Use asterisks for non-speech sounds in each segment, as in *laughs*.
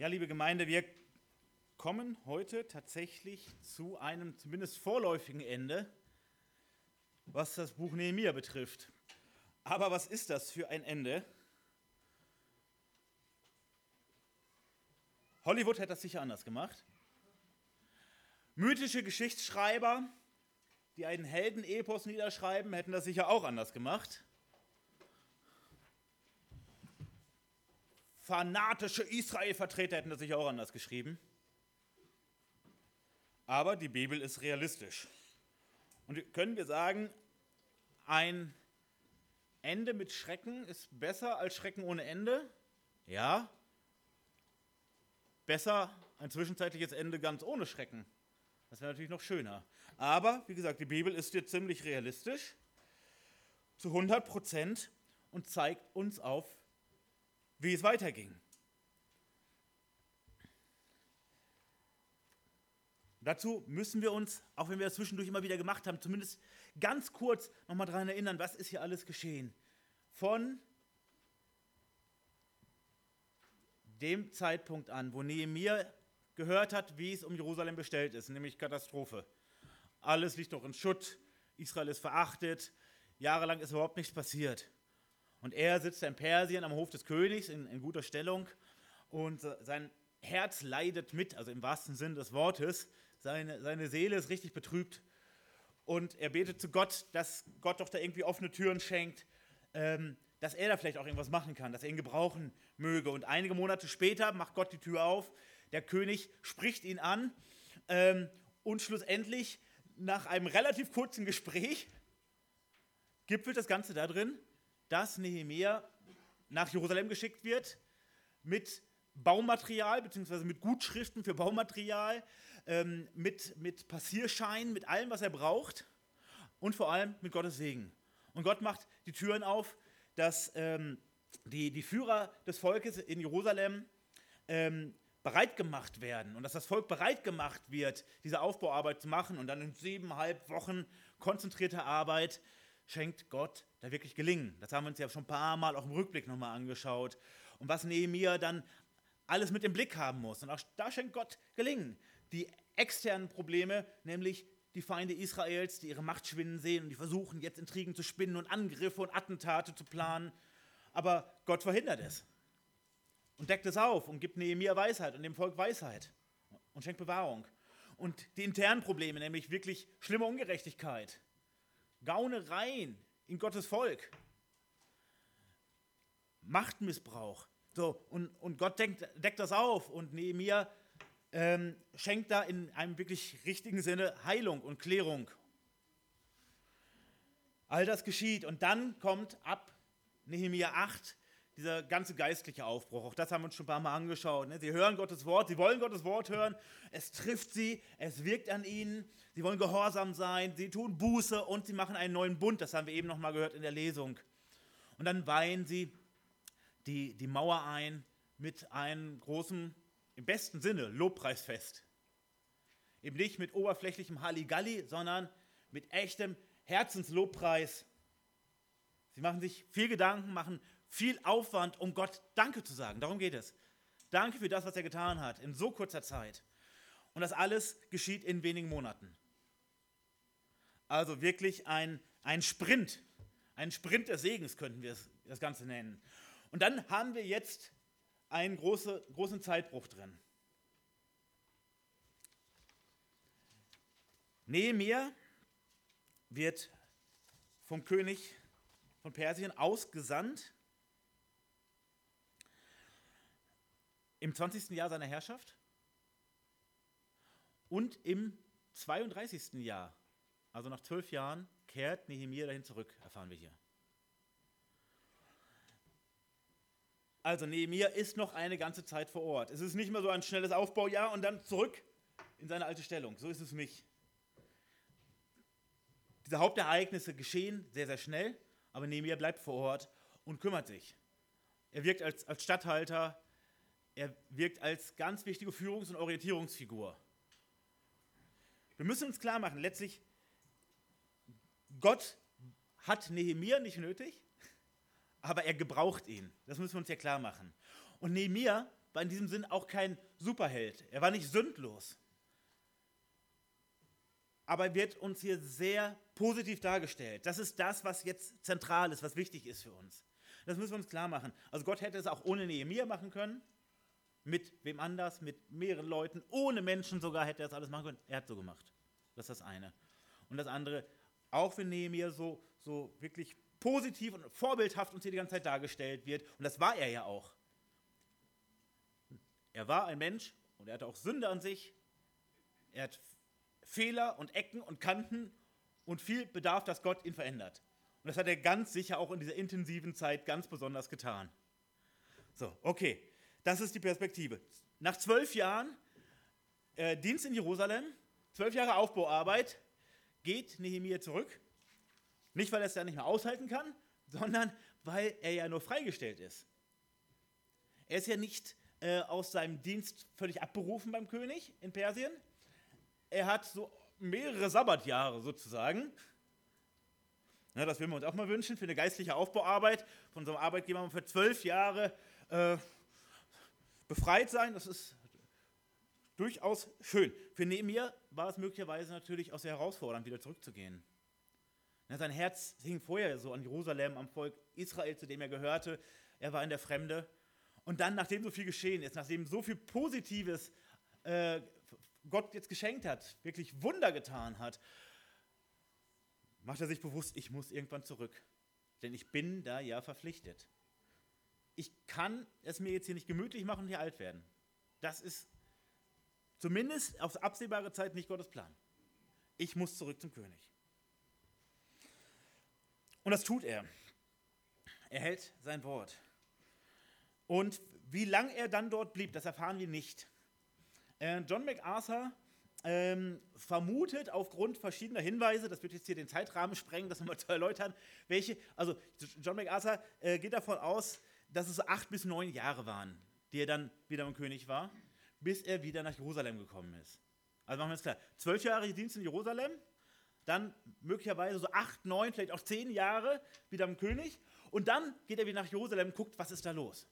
Ja, liebe Gemeinde, wir kommen heute tatsächlich zu einem zumindest vorläufigen Ende, was das Buch Nehemiah betrifft. Aber was ist das für ein Ende? Hollywood hätte das sicher anders gemacht. Mythische Geschichtsschreiber, die einen Heldenepos niederschreiben, hätten das sicher auch anders gemacht. Fanatische Israel-Vertreter hätten das sicher auch anders geschrieben. Aber die Bibel ist realistisch. Und können wir sagen, ein Ende mit Schrecken ist besser als Schrecken ohne Ende? Ja. Besser ein zwischenzeitliches Ende ganz ohne Schrecken. Das wäre natürlich noch schöner. Aber, wie gesagt, die Bibel ist hier ziemlich realistisch, zu 100 Prozent und zeigt uns auf, wie es weiterging. Dazu müssen wir uns, auch wenn wir das zwischendurch immer wieder gemacht haben, zumindest ganz kurz nochmal daran erinnern, was ist hier alles geschehen. Von dem Zeitpunkt an, wo Nehemiah gehört hat, wie es um Jerusalem bestellt ist, nämlich Katastrophe. Alles liegt noch in Schutt, Israel ist verachtet, jahrelang ist überhaupt nichts passiert. Und er sitzt in Persien am Hof des Königs in, in guter Stellung und sein Herz leidet mit, also im wahrsten Sinn des Wortes. Seine, seine Seele ist richtig betrübt. Und er betet zu Gott, dass Gott doch da irgendwie offene Türen schenkt, ähm, dass er da vielleicht auch irgendwas machen kann, dass er ihn gebrauchen möge. Und einige Monate später macht Gott die Tür auf, der König spricht ihn an ähm, und schlussendlich nach einem relativ kurzen Gespräch gipfelt das Ganze da drin, dass Nehemiah nach Jerusalem geschickt wird mit Baumaterial, beziehungsweise mit Gutschriften für Baumaterial, ähm, mit, mit Passierscheinen, mit allem, was er braucht und vor allem mit Gottes Segen. Und Gott macht die Türen auf, dass ähm, die, die Führer des Volkes in Jerusalem ähm, bereit gemacht werden und dass das Volk bereit gemacht wird, diese Aufbauarbeit zu machen und dann in siebeneinhalb Wochen konzentrierter Arbeit schenkt Gott da wirklich gelingen. Das haben wir uns ja schon ein paar Mal auch im Rückblick nochmal angeschaut. Und was Nehemiah dann alles mit im Blick haben muss. Und auch da schenkt Gott gelingen. Die externen Probleme, nämlich die Feinde Israels, die ihre Macht schwinden sehen und die versuchen jetzt Intrigen zu spinnen und Angriffe und Attentate zu planen. Aber Gott verhindert es und deckt es auf und gibt Nehemiah Weisheit und dem Volk Weisheit und schenkt Bewahrung. Und die internen Probleme, nämlich wirklich schlimme Ungerechtigkeit, Gaunereien in Gottes Volk. Machtmissbrauch. So, und, und Gott deckt, deckt das auf und Nehemiah ähm, schenkt da in einem wirklich richtigen Sinne Heilung und Klärung. All das geschieht und dann kommt ab Nehemiah 8 dieser ganze geistliche Aufbruch. Auch das haben wir uns schon ein paar Mal angeschaut. Ne? Sie hören Gottes Wort, sie wollen Gottes Wort hören, es trifft sie, es wirkt an ihnen, sie wollen gehorsam sein, sie tun Buße und sie machen einen neuen Bund. Das haben wir eben noch mal gehört in der Lesung. Und dann weihen sie die, die Mauer ein mit einem großen, im besten Sinne, Lobpreisfest. Eben nicht mit oberflächlichem Halligalli, sondern mit echtem Herzenslobpreis. Sie machen sich viel Gedanken, machen viel Aufwand, um Gott Danke zu sagen. Darum geht es. Danke für das, was er getan hat in so kurzer Zeit. Und das alles geschieht in wenigen Monaten. Also wirklich ein, ein Sprint, ein Sprint des Segens könnten wir das Ganze nennen. Und dann haben wir jetzt einen große, großen Zeitbruch drin. Nehemiah wird vom König von Persien ausgesandt im 20. Jahr seiner Herrschaft und im 32. Jahr, also nach zwölf Jahren, kehrt Nehemiah dahin zurück, erfahren wir hier. Also Nehemiah ist noch eine ganze Zeit vor Ort. Es ist nicht mehr so ein schnelles Aufbaujahr und dann zurück in seine alte Stellung. So ist es nicht. Diese Hauptereignisse geschehen sehr, sehr schnell, aber Nehemiah bleibt vor Ort und kümmert sich. Er wirkt als, als Statthalter, er wirkt als ganz wichtige Führungs- und Orientierungsfigur. Wir müssen uns klar machen, letztlich, Gott hat Nehemiah nicht nötig, aber er gebraucht ihn. Das müssen wir uns ja klar machen. Und Nehemiah war in diesem Sinn auch kein Superheld. Er war nicht sündlos. Aber er wird uns hier sehr positiv dargestellt. Das ist das, was jetzt zentral ist, was wichtig ist für uns. Das müssen wir uns klar machen. Also Gott hätte es auch ohne Nehemiah machen können. Mit wem anders, mit mehreren Leuten, ohne Menschen sogar hätte er das alles machen können. Er hat so gemacht. Das ist das eine. Und das andere, auch wenn Nehemiah so, so wirklich positiv und vorbildhaft uns hier die ganze Zeit dargestellt wird, und das war er ja auch. Er war ein Mensch und er hatte auch Sünde an sich. Er hat Fehler und Ecken und Kanten und viel Bedarf, dass Gott ihn verändert. Und das hat er ganz sicher auch in dieser intensiven Zeit ganz besonders getan. So, okay, das ist die Perspektive. Nach zwölf Jahren äh, Dienst in Jerusalem, zwölf Jahre Aufbauarbeit, geht Nehemiah zurück. Nicht, weil er es da nicht mehr aushalten kann, *laughs* sondern weil er ja nur freigestellt ist. Er ist ja nicht äh, aus seinem Dienst völlig abberufen beim König in Persien. Er hat so mehrere Sabbatjahre sozusagen. Ja, das würden wir uns auch mal wünschen für eine geistliche Aufbauarbeit. Von unserem Arbeitgeber haben wir für zwölf Jahre äh, befreit sein. Das ist durchaus schön. Für Nehemiah war es möglicherweise natürlich auch sehr herausfordernd, wieder zurückzugehen. Sein Herz hing vorher so an Jerusalem, am Volk Israel, zu dem er gehörte. Er war in der Fremde. Und dann, nachdem so viel geschehen ist, nachdem so viel Positives äh, Gott jetzt geschenkt hat, wirklich Wunder getan hat, macht er sich bewusst, ich muss irgendwann zurück. Denn ich bin da ja verpflichtet. Ich kann es mir jetzt hier nicht gemütlich machen und hier alt werden. Das ist zumindest auf absehbare Zeit nicht Gottes Plan. Ich muss zurück zum König. Und das tut er. Er hält sein Wort. Und wie lange er dann dort blieb, das erfahren wir nicht. Äh, John MacArthur ähm, vermutet aufgrund verschiedener Hinweise, das wird jetzt hier den Zeitrahmen sprengen, das nochmal zu erläutern, welche, also John MacArthur äh, geht davon aus, dass es acht bis neun Jahre waren, die er dann wieder im König war, bis er wieder nach Jerusalem gekommen ist. Also machen wir es klar, zwölf Jahre Dienst in Jerusalem, dann möglicherweise so acht, neun, vielleicht auch zehn Jahre wieder im König und dann geht er wieder nach Jerusalem und guckt, was ist da los.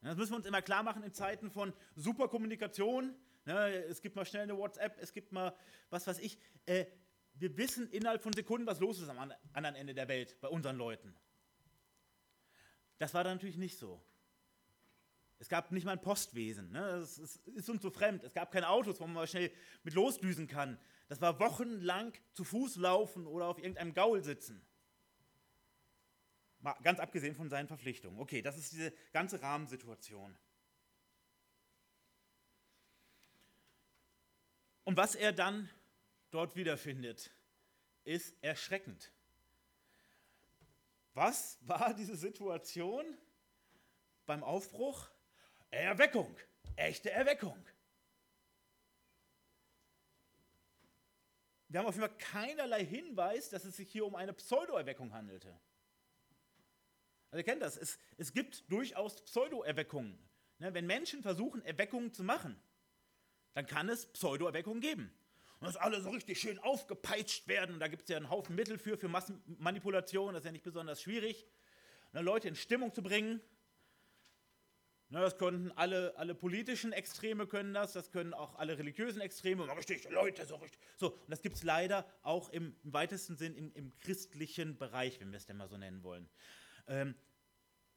Das müssen wir uns immer klar machen in Zeiten von Superkommunikation. Ne, es gibt mal schnell eine WhatsApp, es gibt mal was weiß ich. Äh, wir wissen innerhalb von Sekunden, was los ist am anderen Ende der Welt bei unseren Leuten. Das war da natürlich nicht so. Es gab nicht mal ein Postwesen. Ne? Das ist uns so fremd. Es gab keine Autos, wo man mal schnell mit losdüsen kann. Das war wochenlang zu Fuß laufen oder auf irgendeinem Gaul sitzen. Mal ganz abgesehen von seinen Verpflichtungen. Okay, das ist diese ganze Rahmensituation. Und was er dann dort wiederfindet, ist erschreckend. Was war diese Situation beim Aufbruch? Erweckung, echte Erweckung. Wir haben auf jeden Fall keinerlei Hinweis, dass es sich hier um eine Pseudo-Erweckung handelte. Also ihr kennt das, es, es gibt durchaus Pseudo-Erweckungen. Ne, wenn Menschen versuchen, Erweckungen zu machen, dann kann es Pseudo-Erweckungen geben. Und dass alle so richtig schön aufgepeitscht werden. Da gibt es ja einen Haufen Mittel für, für Massenmanipulation, das ist ja nicht besonders schwierig, ne, Leute in Stimmung zu bringen. Ne, das können alle, alle politischen Extreme können das, das können auch alle religiösen Extreme, richtig, Leute, so richtig. So, und das gibt es leider auch im, im weitesten Sinn im, im christlichen Bereich, wenn wir es denn mal so nennen wollen. Ähm,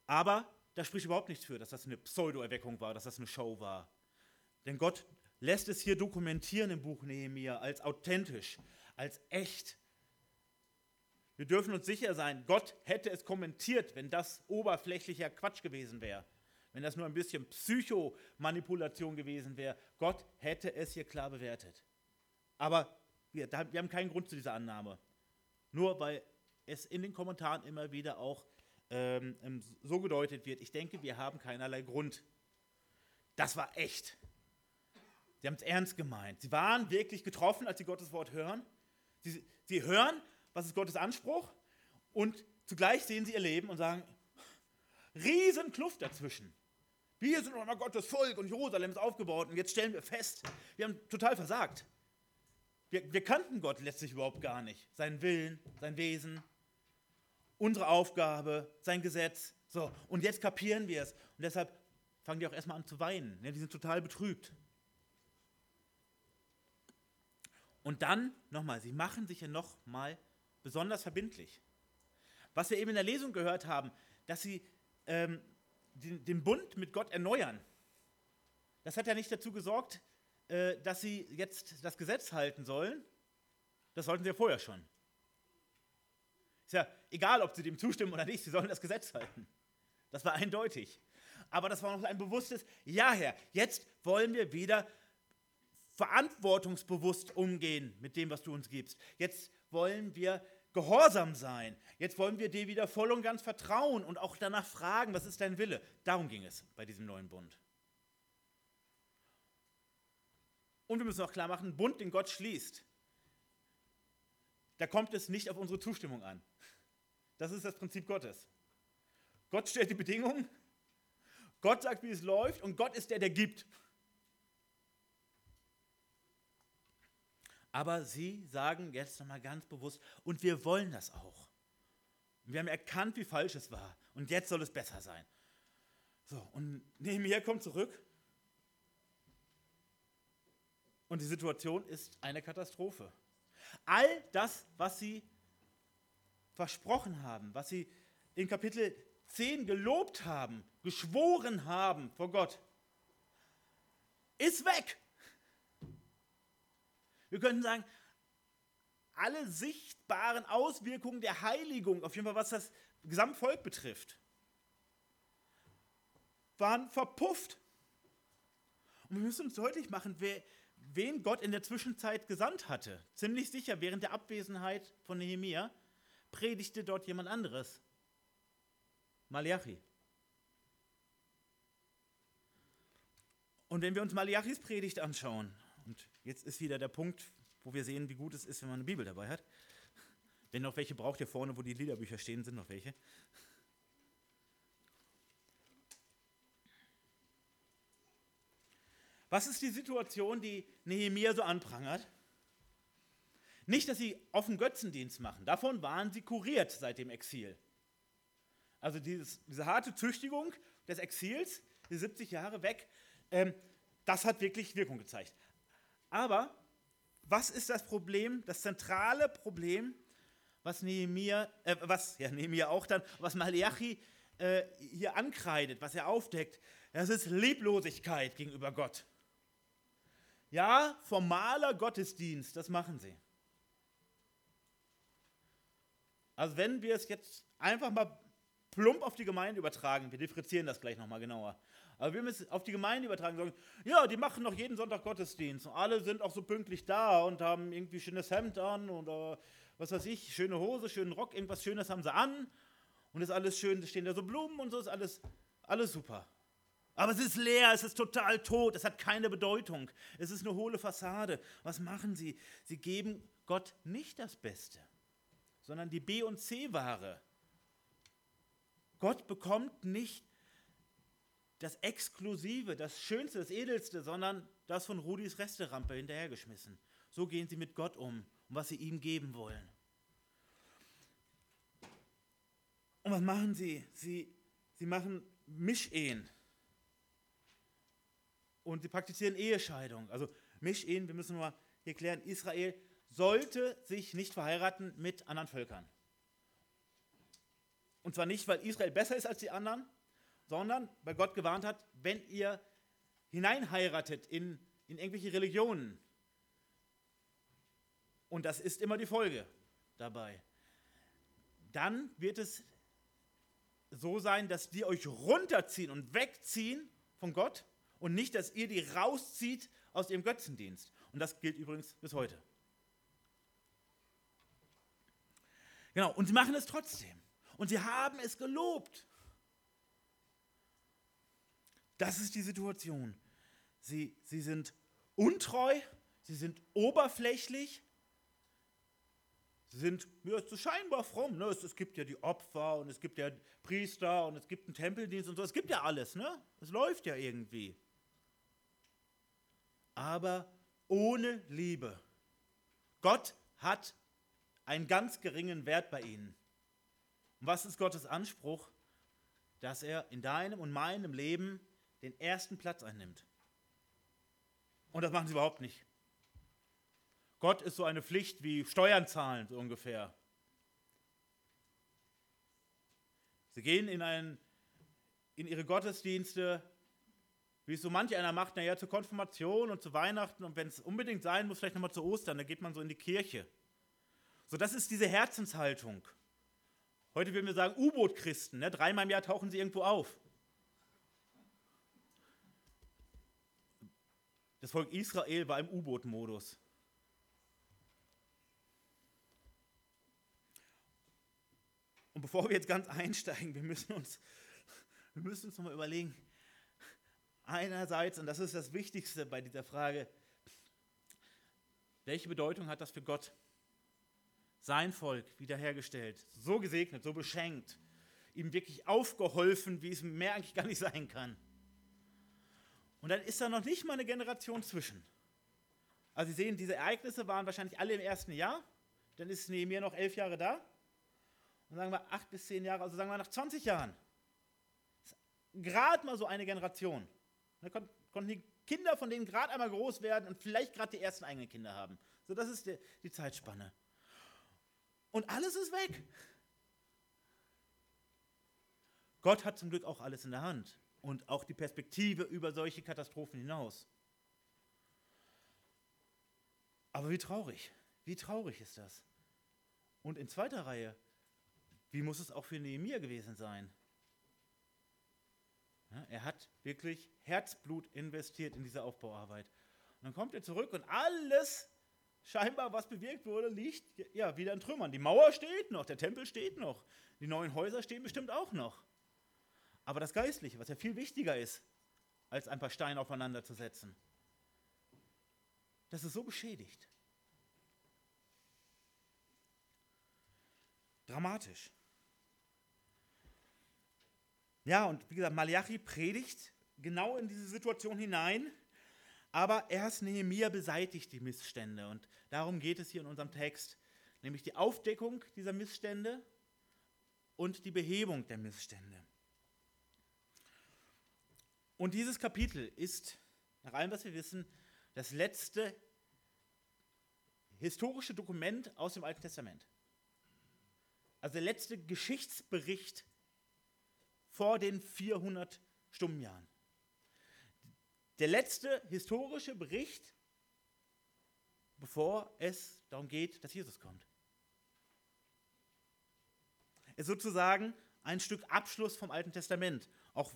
aber da spricht überhaupt nichts für, dass das eine Pseudo-Erweckung war, dass das eine Show war. Denn Gott lässt es hier dokumentieren im Buch Nehemiah als authentisch, als echt. Wir dürfen uns sicher sein, Gott hätte es kommentiert, wenn das oberflächlicher Quatsch gewesen wäre. Wenn das nur ein bisschen Psychomanipulation gewesen wäre. Gott hätte es hier klar bewertet. Aber wir, wir haben keinen Grund zu dieser Annahme. Nur weil es in den Kommentaren immer wieder auch ähm, ähm, so gedeutet wird. Ich denke, wir haben keinerlei Grund. Das war echt. Sie haben es ernst gemeint. Sie waren wirklich getroffen, als sie Gottes Wort hören. Sie, sie hören, was ist Gottes Anspruch und zugleich sehen sie ihr Leben und sagen, Riesenkluft dazwischen. Wir sind doch mal Gottes Volk und Jerusalem ist aufgebaut und jetzt stellen wir fest, wir haben total versagt. Wir, wir kannten Gott letztlich überhaupt gar nicht. Seinen Willen, sein Wesen, unsere Aufgabe, sein Gesetz. So, und jetzt kapieren wir es. Und deshalb fangen die auch erstmal an zu weinen. Ne? Die sind total betrübt. Und dann, nochmal, sie machen sich ja nochmal besonders verbindlich. Was wir eben in der Lesung gehört haben, dass sie ähm, den, den, Bund mit Gott erneuern. Das hat ja nicht dazu gesorgt, äh, dass sie jetzt das Gesetz halten sollen. Das sollten sie ja vorher schon. Ist ja egal, ob sie dem zustimmen oder nicht, sie sollen das Gesetz halten. Das war eindeutig. Aber das war noch ein bewusstes Ja, Herr, jetzt wollen wir wieder verantwortungsbewusst umgehen mit dem, was du uns gibst. Jetzt wollen wir gehorsam sein. Jetzt wollen wir dir wieder voll und ganz vertrauen und auch danach fragen, was ist dein Wille? Darum ging es bei diesem neuen Bund. Und wir müssen auch klar machen, Bund, den Gott schließt, da kommt es nicht auf unsere Zustimmung an. Das ist das Prinzip Gottes. Gott stellt die Bedingungen, Gott sagt, wie es läuft und Gott ist der, der gibt. Aber sie sagen jetzt nochmal ganz bewusst, und wir wollen das auch. Wir haben erkannt, wie falsch es war. Und jetzt soll es besser sein. So, und Nehemiah kommt zurück. Und die Situation ist eine Katastrophe. All das, was sie versprochen haben, was sie in Kapitel 10 gelobt haben, geschworen haben vor Gott, ist weg. Wir könnten sagen, alle sichtbaren Auswirkungen der Heiligung, auf jeden Fall was das Gesamtvolk betrifft, waren verpufft. Und wir müssen uns deutlich machen, wer, wen Gott in der Zwischenzeit gesandt hatte. Ziemlich sicher, während der Abwesenheit von Nehemiah predigte dort jemand anderes. Malachi. Und wenn wir uns Malachis Predigt anschauen, und jetzt ist wieder der Punkt, wo wir sehen, wie gut es ist, wenn man eine Bibel dabei hat. Wenn noch welche braucht, hier vorne, wo die Liederbücher stehen, sind noch welche. Was ist die Situation, die Nehemiah so anprangert? Nicht, dass sie offen Götzendienst machen. Davon waren sie kuriert seit dem Exil. Also dieses, diese harte Züchtigung des Exils, die 70 Jahre weg, ähm, das hat wirklich Wirkung gezeigt. Aber was ist das Problem, das zentrale Problem, was Nehemiah, äh, was ja Nehemiah auch dann, was Malachi äh, hier ankreidet, was er aufdeckt, das ist Lieblosigkeit gegenüber Gott. Ja, formaler Gottesdienst, das machen sie. Also wenn wir es jetzt einfach mal plump auf die Gemeinde übertragen, wir differenzieren das gleich nochmal genauer. Aber wir müssen auf die Gemeinde übertragen sagen, ja, die machen noch jeden Sonntag Gottesdienst. Und alle sind auch so pünktlich da und haben irgendwie schönes Hemd an oder was weiß ich, schöne Hose, schönen Rock, irgendwas Schönes haben sie an. Und ist alles schön, stehen da so Blumen und so, ist alles, alles super. Aber es ist leer, es ist total tot, es hat keine Bedeutung. Es ist eine hohle Fassade. Was machen sie? Sie geben Gott nicht das Beste, sondern die B- und C-Ware. Gott bekommt nicht das Exklusive, das Schönste, das Edelste, sondern das von Rudis Resterampe hinterhergeschmissen. So gehen sie mit Gott um und was sie ihm geben wollen. Und was machen sie? Sie, sie machen Mischehen. Und sie praktizieren Ehescheidung. Also Mischehen, wir müssen mal hier klären, Israel sollte sich nicht verheiraten mit anderen Völkern. Und zwar nicht, weil Israel besser ist als die anderen, sondern weil Gott gewarnt hat, wenn ihr hineinheiratet in, in irgendwelche Religionen, und das ist immer die Folge dabei, dann wird es so sein, dass die euch runterziehen und wegziehen von Gott und nicht, dass ihr die rauszieht aus ihrem Götzendienst. Und das gilt übrigens bis heute. Genau, und sie machen es trotzdem. Und sie haben es gelobt. Das ist die Situation. Sie, sie sind untreu, sie sind oberflächlich, sie sind ja, so scheinbar fromm. Ne? Es, es, gibt ja die Opfer und es gibt ja Priester und es gibt einen Tempeldienst und so. Es gibt ja alles. Ne? Es läuft ja irgendwie. Aber ohne Liebe. Gott hat einen ganz geringen Wert bei ihnen. Und was ist Gottes Anspruch? Dass er in deinem und meinem Leben den ersten Platz einnimmt. Und das machen sie überhaupt nicht. Gott ist so eine Pflicht wie Steuern zahlen, so ungefähr. Sie gehen in, ein, in ihre Gottesdienste, wie es so manch einer macht, naja, zur Konfirmation und zu Weihnachten und wenn es unbedingt sein muss, vielleicht nochmal zu Ostern, dann geht man so in die Kirche. So, das ist diese Herzenshaltung. Heute würden wir sagen U-Boot-Christen, ne? dreimal im Jahr tauchen sie irgendwo auf. Das Volk Israel war im U-Boot-Modus. Und bevor wir jetzt ganz einsteigen, wir müssen uns, wir müssen uns nochmal überlegen, einerseits, und das ist das Wichtigste bei dieser Frage, welche Bedeutung hat das für Gott? Sein Volk wiederhergestellt, so gesegnet, so beschenkt, ihm wirklich aufgeholfen, wie es mehr eigentlich gar nicht sein kann. Und dann ist da noch nicht mal eine Generation zwischen. Also Sie sehen, diese Ereignisse waren wahrscheinlich alle im ersten Jahr. Dann ist Nehemiah noch elf Jahre da. Und sagen wir acht bis zehn Jahre, also sagen wir nach 20 Jahren. Gerade mal so eine Generation. Da konnten die Kinder von denen gerade einmal groß werden und vielleicht gerade die ersten eigenen Kinder haben. So, das ist die, die Zeitspanne. Und alles ist weg. Gott hat zum Glück auch alles in der Hand und auch die Perspektive über solche Katastrophen hinaus. Aber wie traurig, wie traurig ist das? Und in zweiter Reihe, wie muss es auch für Nehemiah gewesen sein? Ja, er hat wirklich Herzblut investiert in diese Aufbauarbeit. Und dann kommt er zurück und alles, scheinbar was bewirkt wurde, liegt ja wieder in Trümmern. Die Mauer steht noch, der Tempel steht noch, die neuen Häuser stehen bestimmt auch noch. Aber das Geistliche, was ja viel wichtiger ist, als ein paar Steine aufeinander zu setzen, das ist so beschädigt. Dramatisch. Ja, und wie gesagt, Malachi predigt genau in diese Situation hinein, aber erst Nehemiah beseitigt die Missstände und darum geht es hier in unserem Text, nämlich die Aufdeckung dieser Missstände und die Behebung der Missstände. Und dieses Kapitel ist, nach allem, was wir wissen, das letzte historische Dokument aus dem Alten Testament. Also der letzte Geschichtsbericht vor den 400 Stummenjahren. Der letzte historische Bericht, bevor es darum geht, dass Jesus kommt. Es ist sozusagen ein Stück Abschluss vom Alten Testament. Auch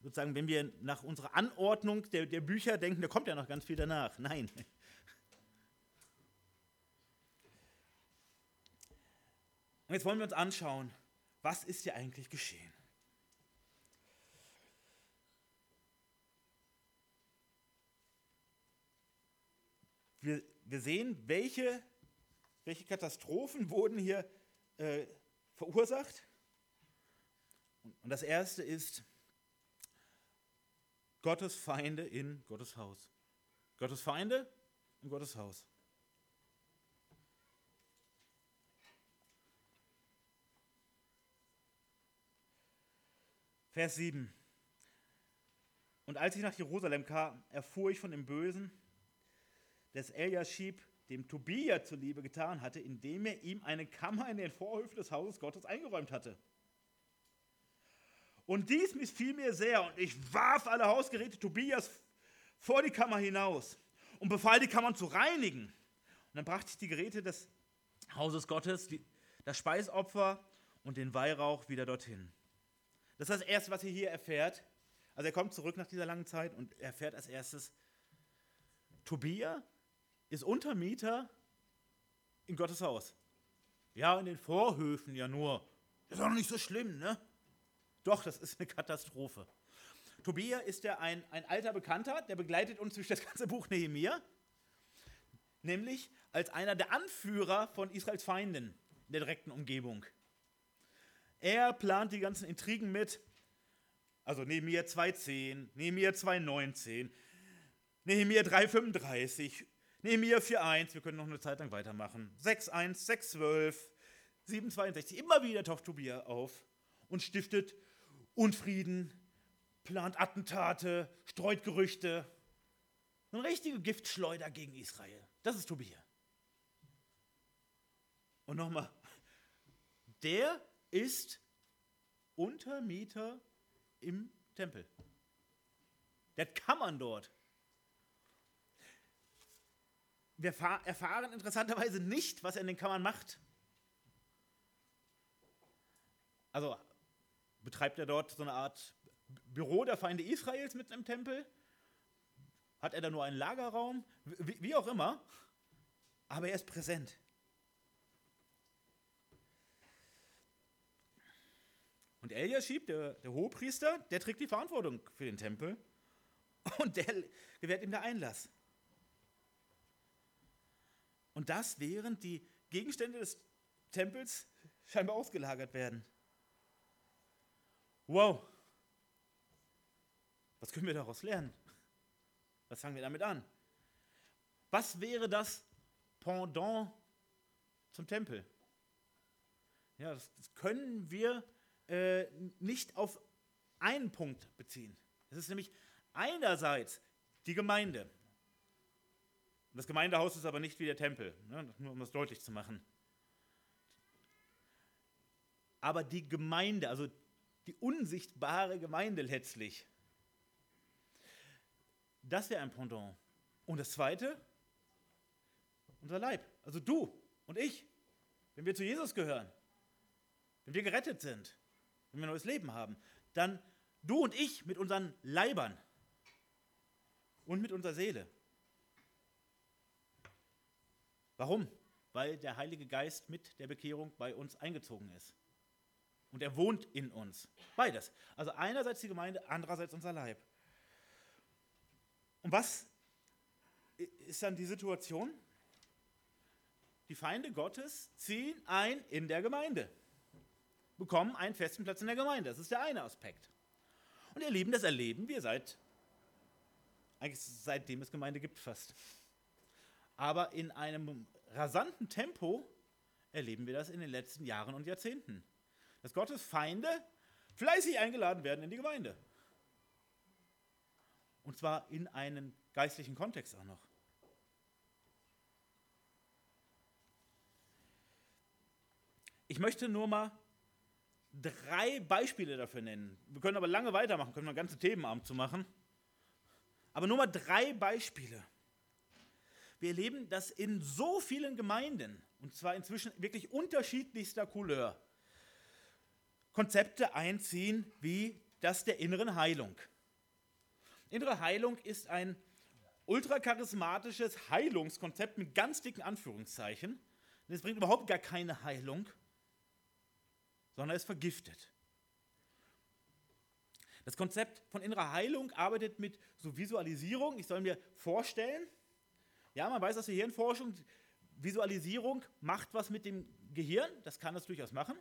sozusagen, wenn wir nach unserer Anordnung der, der Bücher denken, da kommt ja noch ganz viel danach. Nein. Und jetzt wollen wir uns anschauen, was ist hier eigentlich geschehen? Wir, wir sehen, welche, welche Katastrophen wurden hier äh, verursacht. Und das erste ist Gottes Feinde in Gottes Haus. Gottes Feinde in Gottes Haus. Vers 7. Und als ich nach Jerusalem kam, erfuhr ich von dem Bösen, des Eliashib dem Tobia zuliebe getan hatte, indem er ihm eine Kammer in den Vorhöfen des Hauses Gottes eingeräumt hatte. Und dies missfiel mir sehr, und ich warf alle Hausgeräte Tobias vor die Kammer hinaus und befahl, die Kammern zu reinigen. Und dann brachte ich die Geräte des Hauses Gottes, die, das Speisopfer und den Weihrauch wieder dorthin. Das ist das Erste, was er hier erfährt. Also er kommt zurück nach dieser langen Zeit und erfährt als erstes, Tobia ist Untermieter in Gottes Haus. Ja, in den Vorhöfen ja nur. Das ist auch nicht so schlimm, ne? Doch, das ist eine Katastrophe. Tobia ist ja ein, ein alter Bekannter, der begleitet uns durch das ganze Buch Nehemiah, nämlich als einer der Anführer von Israels Feinden in der direkten Umgebung. Er plant die ganzen Intrigen mit, also Nehemiah 2.10, Nehemiah 2.19, Nehemiah 3.35, Nehemiah 4.1, wir können noch eine Zeit lang weitermachen. 6.1, 6.12, 7.62. Immer wieder taucht Tobia auf und stiftet Unfrieden, plant Attentate, streut Gerüchte. Eine richtige Giftschleuder gegen Israel. Das ist Tobia. Und nochmal, der ist Untermieter im Tempel. Der kann man dort. Wir erfahren interessanterweise nicht, was er in den Kammern macht. Also betreibt er dort so eine Art Büro der Feinde Israels mitten im Tempel? Hat er da nur einen Lagerraum? Wie, wie auch immer. Aber er ist präsent. Und Eliashib, der, der Hohepriester, der trägt die Verantwortung für den Tempel und der gewährt ihm der Einlass. Und das, während die Gegenstände des Tempels scheinbar ausgelagert werden. Wow. Was können wir daraus lernen? Was fangen wir damit an? Was wäre das Pendant zum Tempel? Ja, das, das können wir äh, nicht auf einen Punkt beziehen. Es ist nämlich einerseits die Gemeinde. Das Gemeindehaus ist aber nicht wie der Tempel, ne? nur um das deutlich zu machen. Aber die Gemeinde, also die unsichtbare Gemeinde letztlich, das wäre ein Pendant. Und das Zweite, unser Leib, also du und ich, wenn wir zu Jesus gehören, wenn wir gerettet sind, wenn wir ein neues Leben haben, dann du und ich mit unseren Leibern und mit unserer Seele. Warum? Weil der Heilige Geist mit der Bekehrung bei uns eingezogen ist. Und er wohnt in uns. Beides. Also einerseits die Gemeinde, andererseits unser Leib. Und was ist dann die Situation? Die Feinde Gottes ziehen ein in der Gemeinde bekommen einen festen Platz in der Gemeinde. Das ist der eine Aspekt. Und ihr Lieben, das erleben wir seit, eigentlich seitdem es Gemeinde gibt fast. Aber in einem rasanten Tempo erleben wir das in den letzten Jahren und Jahrzehnten. Dass Gottes Feinde fleißig eingeladen werden in die Gemeinde. Und zwar in einen geistlichen Kontext auch noch. Ich möchte nur mal drei Beispiele dafür nennen. Wir können aber lange weitermachen, können wir einen ganzen Themenabend zu machen. Aber nur mal drei Beispiele. Wir erleben, dass in so vielen Gemeinden, und zwar inzwischen wirklich unterschiedlichster Couleur, Konzepte einziehen wie das der inneren Heilung. Innere Heilung ist ein ultracharismatisches Heilungskonzept mit ganz dicken Anführungszeichen. Es bringt überhaupt gar keine Heilung, sondern ist vergiftet. Das Konzept von innerer Heilung arbeitet mit so Visualisierung. Ich soll mir vorstellen, ja, man weiß aus der Hirnforschung, Visualisierung macht was mit dem Gehirn, das kann das durchaus machen.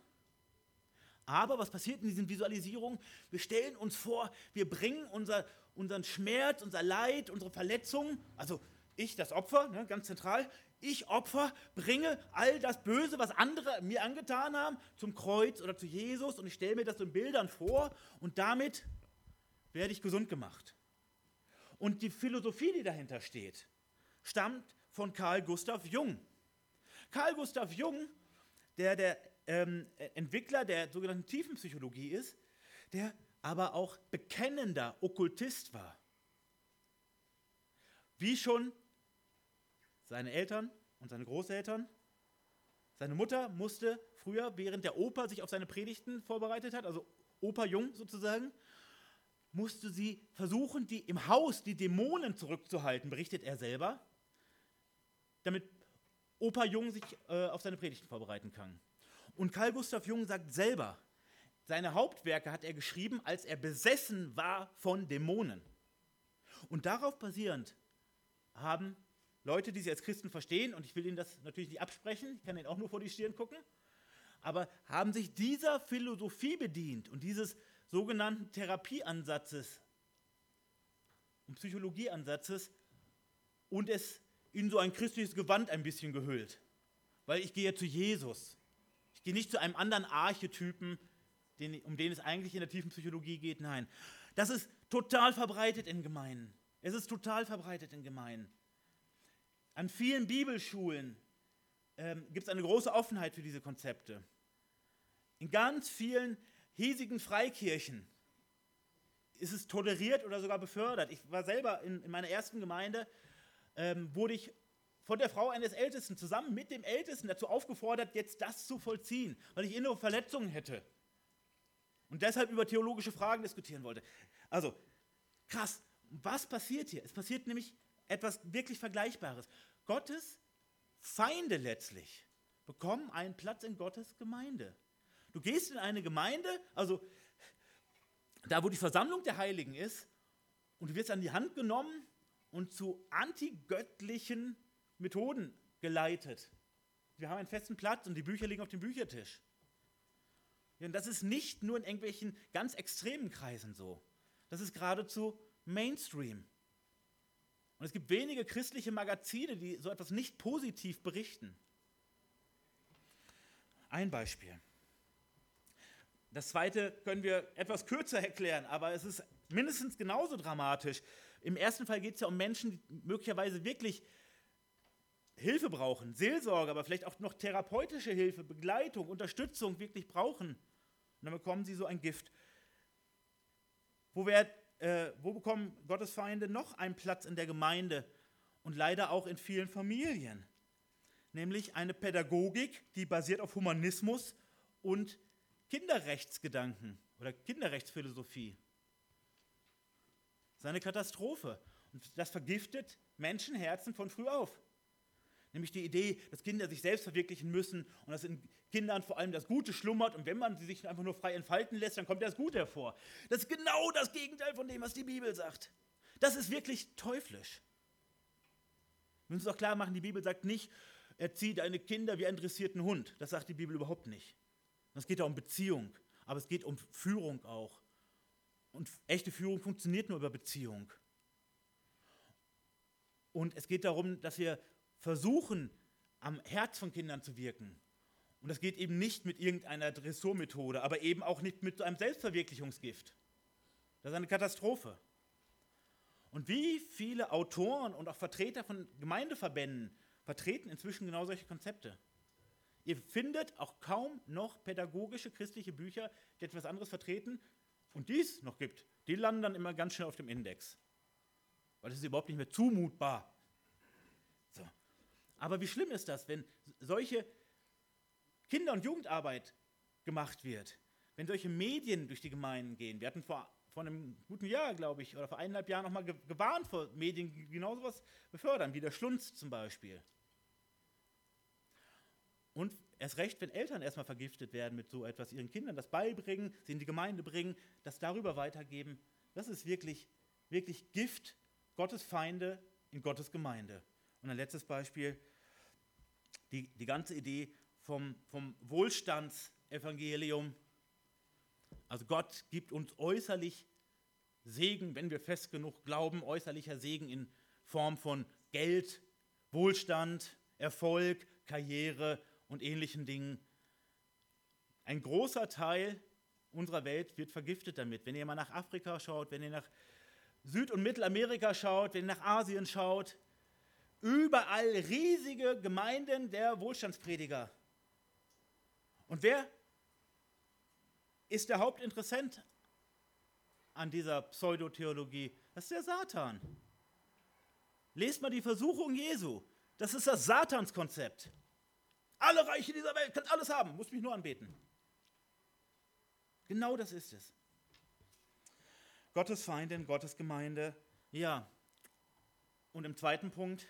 Aber was passiert in diesen Visualisierungen? Wir stellen uns vor, wir bringen unser, unseren Schmerz, unser Leid, unsere Verletzungen, also ich, das Opfer, ne, ganz zentral, ich Opfer bringe all das Böse, was andere mir angetan haben, zum Kreuz oder zu Jesus und ich stelle mir das in Bildern vor und damit werde ich gesund gemacht. Und die Philosophie, die dahinter steht, stammt von Carl Gustav Jung. Carl Gustav Jung, der der ähm, Entwickler der sogenannten Tiefenpsychologie ist, der aber auch bekennender Okkultist war. Wie schon seine Eltern und seine Großeltern. Seine Mutter musste früher, während der Opa sich auf seine Predigten vorbereitet hat, also Opa Jung sozusagen, musste sie versuchen, die im Haus die Dämonen zurückzuhalten, berichtet er selber, damit Opa Jung sich äh, auf seine Predigten vorbereiten kann. Und Karl Gustav Jung sagt selber, seine Hauptwerke hat er geschrieben, als er besessen war von Dämonen. Und darauf basierend haben Leute, die sich als Christen verstehen, und ich will ihnen das natürlich nicht absprechen, ich kann ihnen auch nur vor die Stirn gucken, aber haben sich dieser Philosophie bedient und dieses sogenannten Therapieansatzes und Psychologieansatzes und es in so ein christliches Gewand ein bisschen gehüllt. Weil ich gehe zu Jesus. Ich gehe nicht zu einem anderen Archetypen, den, um den es eigentlich in der tiefen Psychologie geht. Nein, Das ist total verbreitet in Gemeinden. Es ist total verbreitet in Gemeinden. An vielen Bibelschulen ähm, gibt es eine große Offenheit für diese Konzepte. In ganz vielen hiesigen Freikirchen ist es toleriert oder sogar befördert. Ich war selber in, in meiner ersten Gemeinde, ähm, wurde ich von der Frau eines Ältesten zusammen mit dem Ältesten dazu aufgefordert, jetzt das zu vollziehen, weil ich innere Verletzungen hätte und deshalb über theologische Fragen diskutieren wollte. Also, krass, was passiert hier? Es passiert nämlich etwas wirklich Vergleichbares. Gottes Feinde letztlich bekommen einen Platz in Gottes Gemeinde. Du gehst in eine Gemeinde, also da wo die Versammlung der Heiligen ist, und du wirst an die Hand genommen und zu antigöttlichen Methoden geleitet. Wir haben einen festen Platz und die Bücher liegen auf dem Büchertisch. und das ist nicht nur in irgendwelchen ganz extremen Kreisen so. Das ist geradezu Mainstream. Und es gibt wenige christliche Magazine, die so etwas nicht positiv berichten. Ein Beispiel. Das zweite können wir etwas kürzer erklären, aber es ist mindestens genauso dramatisch. Im ersten Fall geht es ja um Menschen, die möglicherweise wirklich Hilfe brauchen, Seelsorge, aber vielleicht auch noch therapeutische Hilfe, Begleitung, Unterstützung wirklich brauchen. Und dann bekommen sie so ein Gift. Wo, wer, äh, wo bekommen Gottes Feinde noch einen Platz in der Gemeinde und leider auch in vielen Familien? Nämlich eine Pädagogik, die basiert auf Humanismus und Kinderrechtsgedanken oder Kinderrechtsphilosophie. Das ist eine Katastrophe. Und das vergiftet Menschenherzen von früh auf. Nämlich die Idee, dass Kinder sich selbst verwirklichen müssen und dass in Kindern vor allem das Gute schlummert und wenn man sie sich einfach nur frei entfalten lässt, dann kommt das Gute hervor. Das ist genau das Gegenteil von dem, was die Bibel sagt. Das ist wirklich teuflisch. Wir müssen uns auch klar machen, die Bibel sagt nicht, erziehe deine Kinder wie einen dressierten Hund. Das sagt die Bibel überhaupt nicht. Es geht ja um Beziehung, aber es geht um Führung auch. Und echte Führung funktioniert nur über Beziehung. Und es geht darum, dass wir versuchen, am Herz von Kindern zu wirken. Und das geht eben nicht mit irgendeiner Dressurmethode, aber eben auch nicht mit so einem Selbstverwirklichungsgift. Das ist eine Katastrophe. Und wie viele Autoren und auch Vertreter von Gemeindeverbänden vertreten inzwischen genau solche Konzepte? Ihr findet auch kaum noch pädagogische christliche Bücher, die etwas anderes vertreten und dies noch gibt. Die landen dann immer ganz schnell auf dem Index. Weil das ist überhaupt nicht mehr zumutbar. So. Aber wie schlimm ist das, wenn solche Kinder- und Jugendarbeit gemacht wird, wenn solche Medien durch die Gemeinden gehen. Wir hatten vor, vor einem guten Jahr, glaube ich, oder vor eineinhalb Jahren nochmal gewarnt vor Medien, die genau sowas befördern, wie der Schlunz zum Beispiel. Und erst recht, wenn Eltern erstmal vergiftet werden mit so etwas, ihren Kindern das beibringen, sie in die Gemeinde bringen, das darüber weitergeben, das ist wirklich, wirklich Gift, Gottes Feinde in Gottes Gemeinde. Und ein letztes Beispiel, die, die ganze Idee vom, vom Wohlstandsevangelium. Also Gott gibt uns äußerlich Segen, wenn wir fest genug glauben, äußerlicher Segen in Form von Geld, Wohlstand, Erfolg, Karriere und ähnlichen Dingen. Ein großer Teil unserer Welt wird vergiftet damit. Wenn ihr mal nach Afrika schaut, wenn ihr nach Süd- und Mittelamerika schaut, wenn ihr nach Asien schaut, überall riesige Gemeinden der Wohlstandsprediger. Und wer ist der Hauptinteressent an dieser Pseudotheologie? Das ist der Satan. Lest mal die Versuchung Jesu. Das ist das Satanskonzept. Alle Reiche dieser Welt, kannst alles haben, musst mich nur anbeten. Genau das ist es. Gottes Feindin, Gottes Gemeinde. Ja. Und im zweiten Punkt,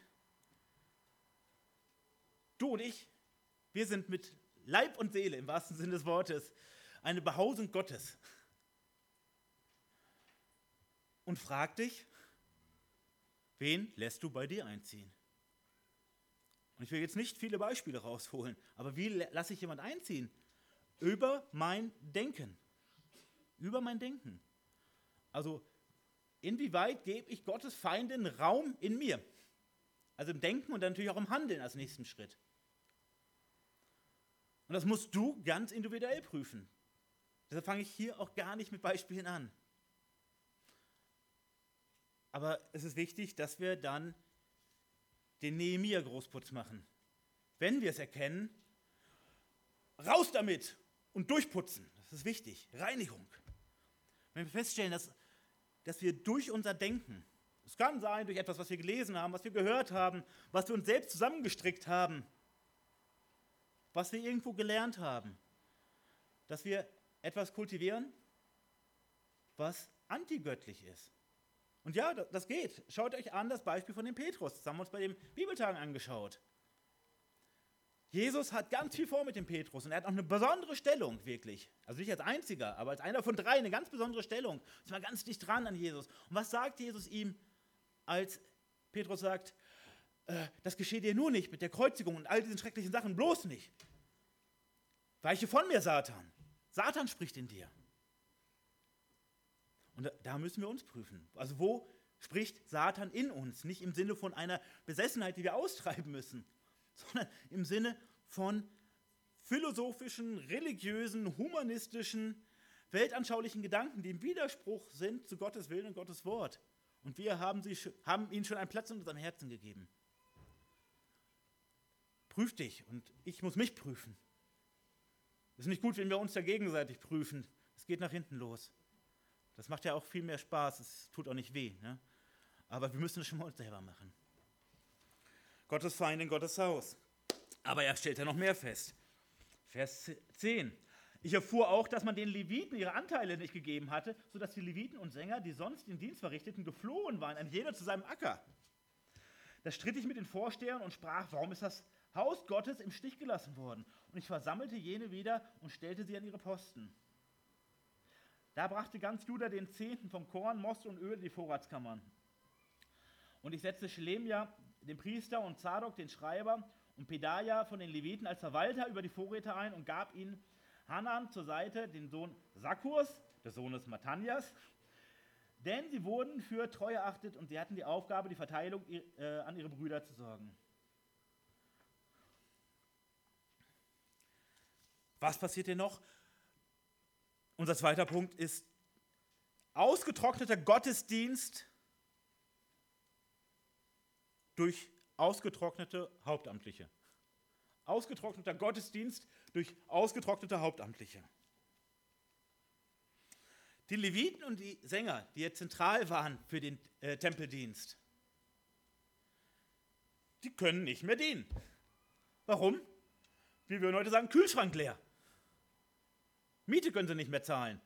du und ich, wir sind mit Leib und Seele im wahrsten Sinne des Wortes, eine Behausung Gottes. Und frag dich, wen lässt du bei dir einziehen? Und ich will jetzt nicht viele Beispiele rausholen, aber wie lasse ich jemand einziehen? Über mein Denken. Über mein Denken. Also, inwieweit gebe ich Gottes Feinden Raum in mir? Also im Denken und dann natürlich auch im Handeln als nächsten Schritt. Und das musst du ganz individuell prüfen. Deshalb fange ich hier auch gar nicht mit Beispielen an. Aber es ist wichtig, dass wir dann den Nehemiah-Großputz machen. Wenn wir es erkennen, raus damit und durchputzen. Das ist wichtig. Reinigung. Wenn wir feststellen, dass, dass wir durch unser Denken, es kann sein durch etwas, was wir gelesen haben, was wir gehört haben, was wir uns selbst zusammengestrickt haben, was wir irgendwo gelernt haben, dass wir etwas kultivieren, was antigöttlich ist. Und ja, das geht. Schaut euch an das Beispiel von dem Petrus. Das haben wir uns bei den Bibeltagen angeschaut. Jesus hat ganz viel vor mit dem Petrus und er hat auch eine besondere Stellung, wirklich. Also nicht als einziger, aber als einer von drei eine ganz besondere Stellung. Ist mal ganz dicht dran an Jesus. Und was sagt Jesus ihm, als Petrus sagt, äh, das geschieht dir nur nicht mit der Kreuzigung und all diesen schrecklichen Sachen, bloß nicht. Weiche von mir, Satan. Satan spricht in dir. Und da müssen wir uns prüfen. Also wo spricht Satan in uns? Nicht im Sinne von einer Besessenheit, die wir austreiben müssen, *laughs* sondern im Sinne von philosophischen, religiösen, humanistischen, weltanschaulichen Gedanken, die im Widerspruch sind zu Gottes Willen und Gottes Wort. Und wir haben, sie, haben ihnen schon einen Platz in unserem Herzen gegeben. Prüf dich und ich muss mich prüfen. Es ist nicht gut, wenn wir uns da gegenseitig prüfen. Es geht nach hinten los. Das macht ja auch viel mehr Spaß, es tut auch nicht weh. Ne? Aber wir müssen es schon mal selber machen. Gottes Feind in Gottes Haus. Aber er stellt ja noch mehr fest. Vers 10. Ich erfuhr auch, dass man den Leviten ihre Anteile nicht gegeben hatte, sodass die Leviten und Sänger, die sonst den Dienst verrichteten, geflohen waren, ein jeder zu seinem Acker. Da stritt ich mit den Vorstehern und sprach, warum ist das Haus Gottes im Stich gelassen worden? Und ich versammelte jene wieder und stellte sie an ihre Posten. Da brachte ganz Juda den Zehnten vom Korn, Most und Öl in die Vorratskammern. Und ich setzte Schlemja, den Priester, und Zadok, den Schreiber, und Pedaja von den Leviten als Verwalter über die Vorräte ein und gab ihnen Hanan zur Seite, den Sohn Sakkurs, des Sohnes Matanjas, denn sie wurden für treu erachtet und sie hatten die Aufgabe, die Verteilung äh, an ihre Brüder zu sorgen. Was passiert hier noch? Unser zweiter Punkt ist ausgetrockneter Gottesdienst durch ausgetrocknete Hauptamtliche. Ausgetrockneter Gottesdienst durch ausgetrocknete Hauptamtliche. Die Leviten und die Sänger, die jetzt zentral waren für den äh, Tempeldienst, die können nicht mehr dienen. Warum? Wie wir heute sagen, Kühlschrank leer. Miete können sie nicht mehr zahlen.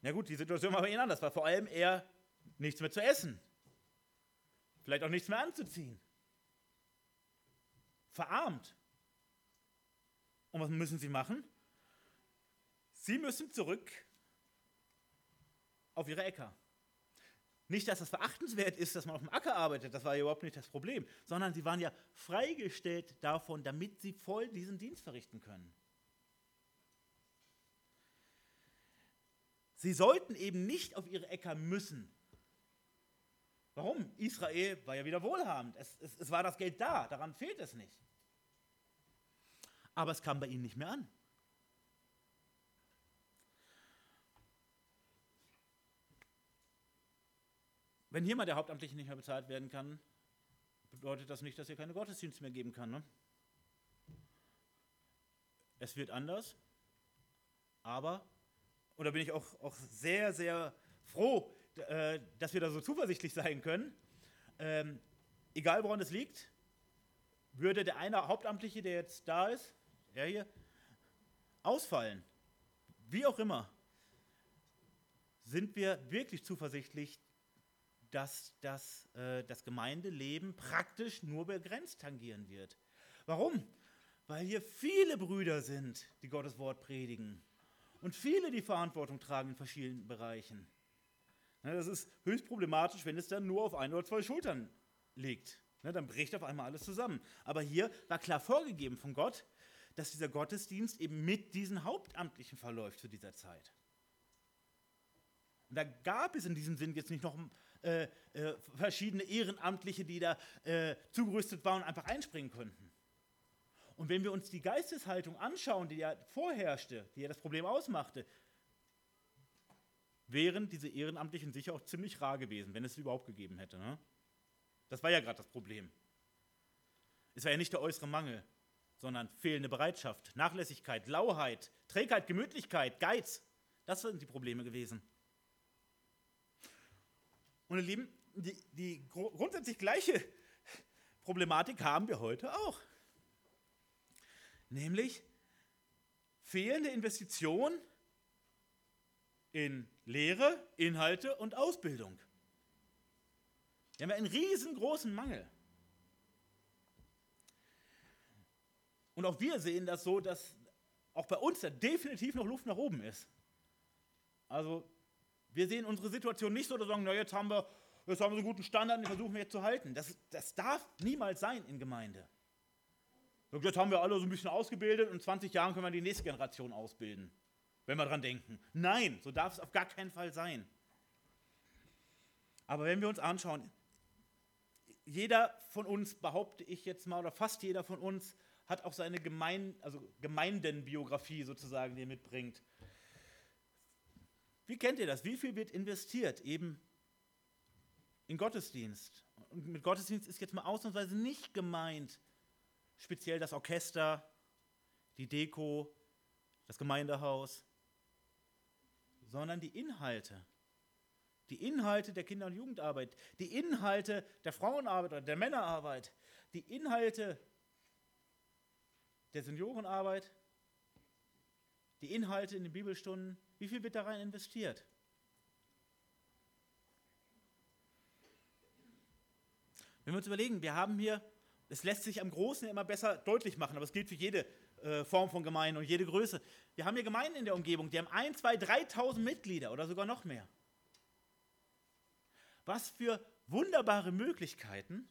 Na gut, die Situation war bei ihnen anders, war vor allem eher nichts mehr zu essen. Vielleicht auch nichts mehr anzuziehen. Verarmt. Und was müssen sie machen? Sie müssen zurück auf ihre Äcker. Nicht, dass das verachtenswert ist, dass man auf dem Acker arbeitet, das war ja überhaupt nicht das Problem, sondern sie waren ja freigestellt davon, damit sie voll diesen Dienst verrichten können. Sie sollten eben nicht auf ihre Äcker müssen. Warum? Israel war ja wieder wohlhabend. Es, es, es war das Geld da, daran fehlt es nicht. Aber es kam bei ihnen nicht mehr an. Wenn hier mal der Hauptamtliche nicht mehr bezahlt werden kann, bedeutet das nicht, dass er keine Gottesdienste mehr geben kann. Ne? Es wird anders, aber und da bin ich auch, auch sehr, sehr froh, äh, dass wir da so zuversichtlich sein können. Ähm, egal woran es liegt, würde der eine Hauptamtliche, der jetzt da ist, er hier, ausfallen, wie auch immer, sind wir wirklich zuversichtlich, dass das, äh, das Gemeindeleben praktisch nur begrenzt tangieren wird. Warum? Weil hier viele Brüder sind, die Gottes Wort predigen und viele die Verantwortung tragen in verschiedenen Bereichen. Das ist höchst problematisch, wenn es dann nur auf ein oder zwei Schultern liegt. Dann bricht auf einmal alles zusammen. Aber hier war klar vorgegeben von Gott, dass dieser Gottesdienst eben mit diesen Hauptamtlichen verläuft zu dieser Zeit. Und da gab es in diesem Sinn jetzt nicht noch äh, äh, verschiedene Ehrenamtliche, die da äh, zugerüstet waren und einfach einspringen könnten. Und wenn wir uns die Geisteshaltung anschauen, die ja vorherrschte, die ja das Problem ausmachte, wären diese Ehrenamtlichen sicher auch ziemlich rar gewesen, wenn es sie überhaupt gegeben hätte. Ne? Das war ja gerade das Problem. Es war ja nicht der äußere Mangel, sondern fehlende Bereitschaft, Nachlässigkeit, Lauheit, Trägheit, Gemütlichkeit, Geiz. Das sind die Probleme gewesen. Und ihr Lieben, die, die grundsätzlich gleiche Problematik haben wir heute auch. Nämlich fehlende Investition in Lehre, Inhalte und Ausbildung. Wir haben einen riesengroßen Mangel. Und auch wir sehen das so, dass auch bei uns da definitiv noch Luft nach oben ist. Also wir sehen unsere Situation nicht so, dass wir sagen, na jetzt haben wir, jetzt haben wir so einen guten Standard, den versuchen wir jetzt zu halten. Das, das darf niemals sein in Gemeinde. Jetzt haben wir alle so ein bisschen ausgebildet und in 20 Jahren können wir die nächste Generation ausbilden, wenn wir dran denken. Nein, so darf es auf gar keinen Fall sein. Aber wenn wir uns anschauen, jeder von uns, behaupte ich jetzt mal, oder fast jeder von uns, hat auch seine Gemein, also Gemeindenbiografie sozusagen, die er mitbringt. Wie kennt ihr das? Wie viel wird investiert eben in Gottesdienst? Und mit Gottesdienst ist jetzt mal ausnahmsweise nicht gemeint speziell das Orchester, die Deko, das Gemeindehaus, sondern die Inhalte. Die Inhalte der Kinder- und Jugendarbeit, die Inhalte der Frauenarbeit oder der Männerarbeit, die Inhalte der Seniorenarbeit, die Inhalte in den Bibelstunden, wie viel wird da rein investiert? Wenn wir uns überlegen, wir haben hier, es lässt sich am Großen immer besser deutlich machen, aber es gilt für jede äh, Form von Gemeinde und jede Größe. Wir haben hier Gemeinden in der Umgebung, die haben 1, 2, 3.000 Mitglieder oder sogar noch mehr. Was für wunderbare Möglichkeiten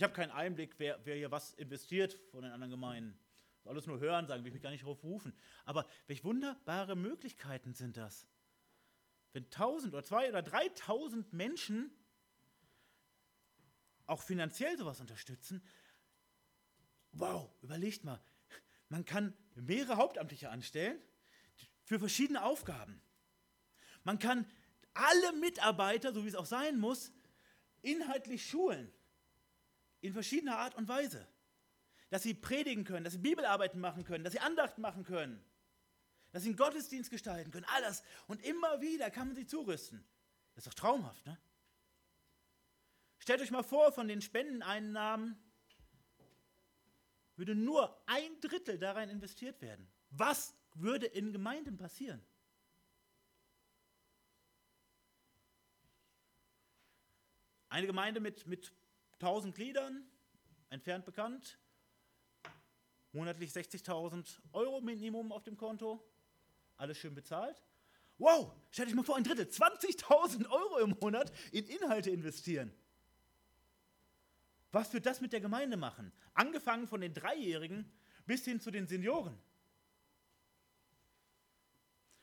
ich habe keinen Einblick, wer, wer hier was investiert von den anderen Gemeinden. Alles nur hören, sagen, will ich mich gar nicht darauf rufen. Aber welche wunderbare Möglichkeiten sind das? Wenn 1000 oder 2 oder 3000 Menschen auch finanziell sowas unterstützen, wow, überlegt mal, man kann mehrere Hauptamtliche anstellen für verschiedene Aufgaben. Man kann alle Mitarbeiter, so wie es auch sein muss, inhaltlich schulen in verschiedener Art und Weise. Dass sie predigen können, dass sie Bibelarbeiten machen können, dass sie Andachten machen können, dass sie einen Gottesdienst gestalten können, alles. Und immer wieder kann man sie zurüsten. Das ist doch traumhaft, ne? Stellt euch mal vor, von den Spendeneinnahmen würde nur ein Drittel darin investiert werden. Was würde in Gemeinden passieren? Eine Gemeinde mit, mit 1000 Gliedern, entfernt bekannt, monatlich 60.000 Euro Minimum auf dem Konto, alles schön bezahlt. Wow, stell dich mal vor, ein Drittel, 20.000 Euro im Monat in Inhalte investieren. Was wird das mit der Gemeinde machen? Angefangen von den Dreijährigen bis hin zu den Senioren.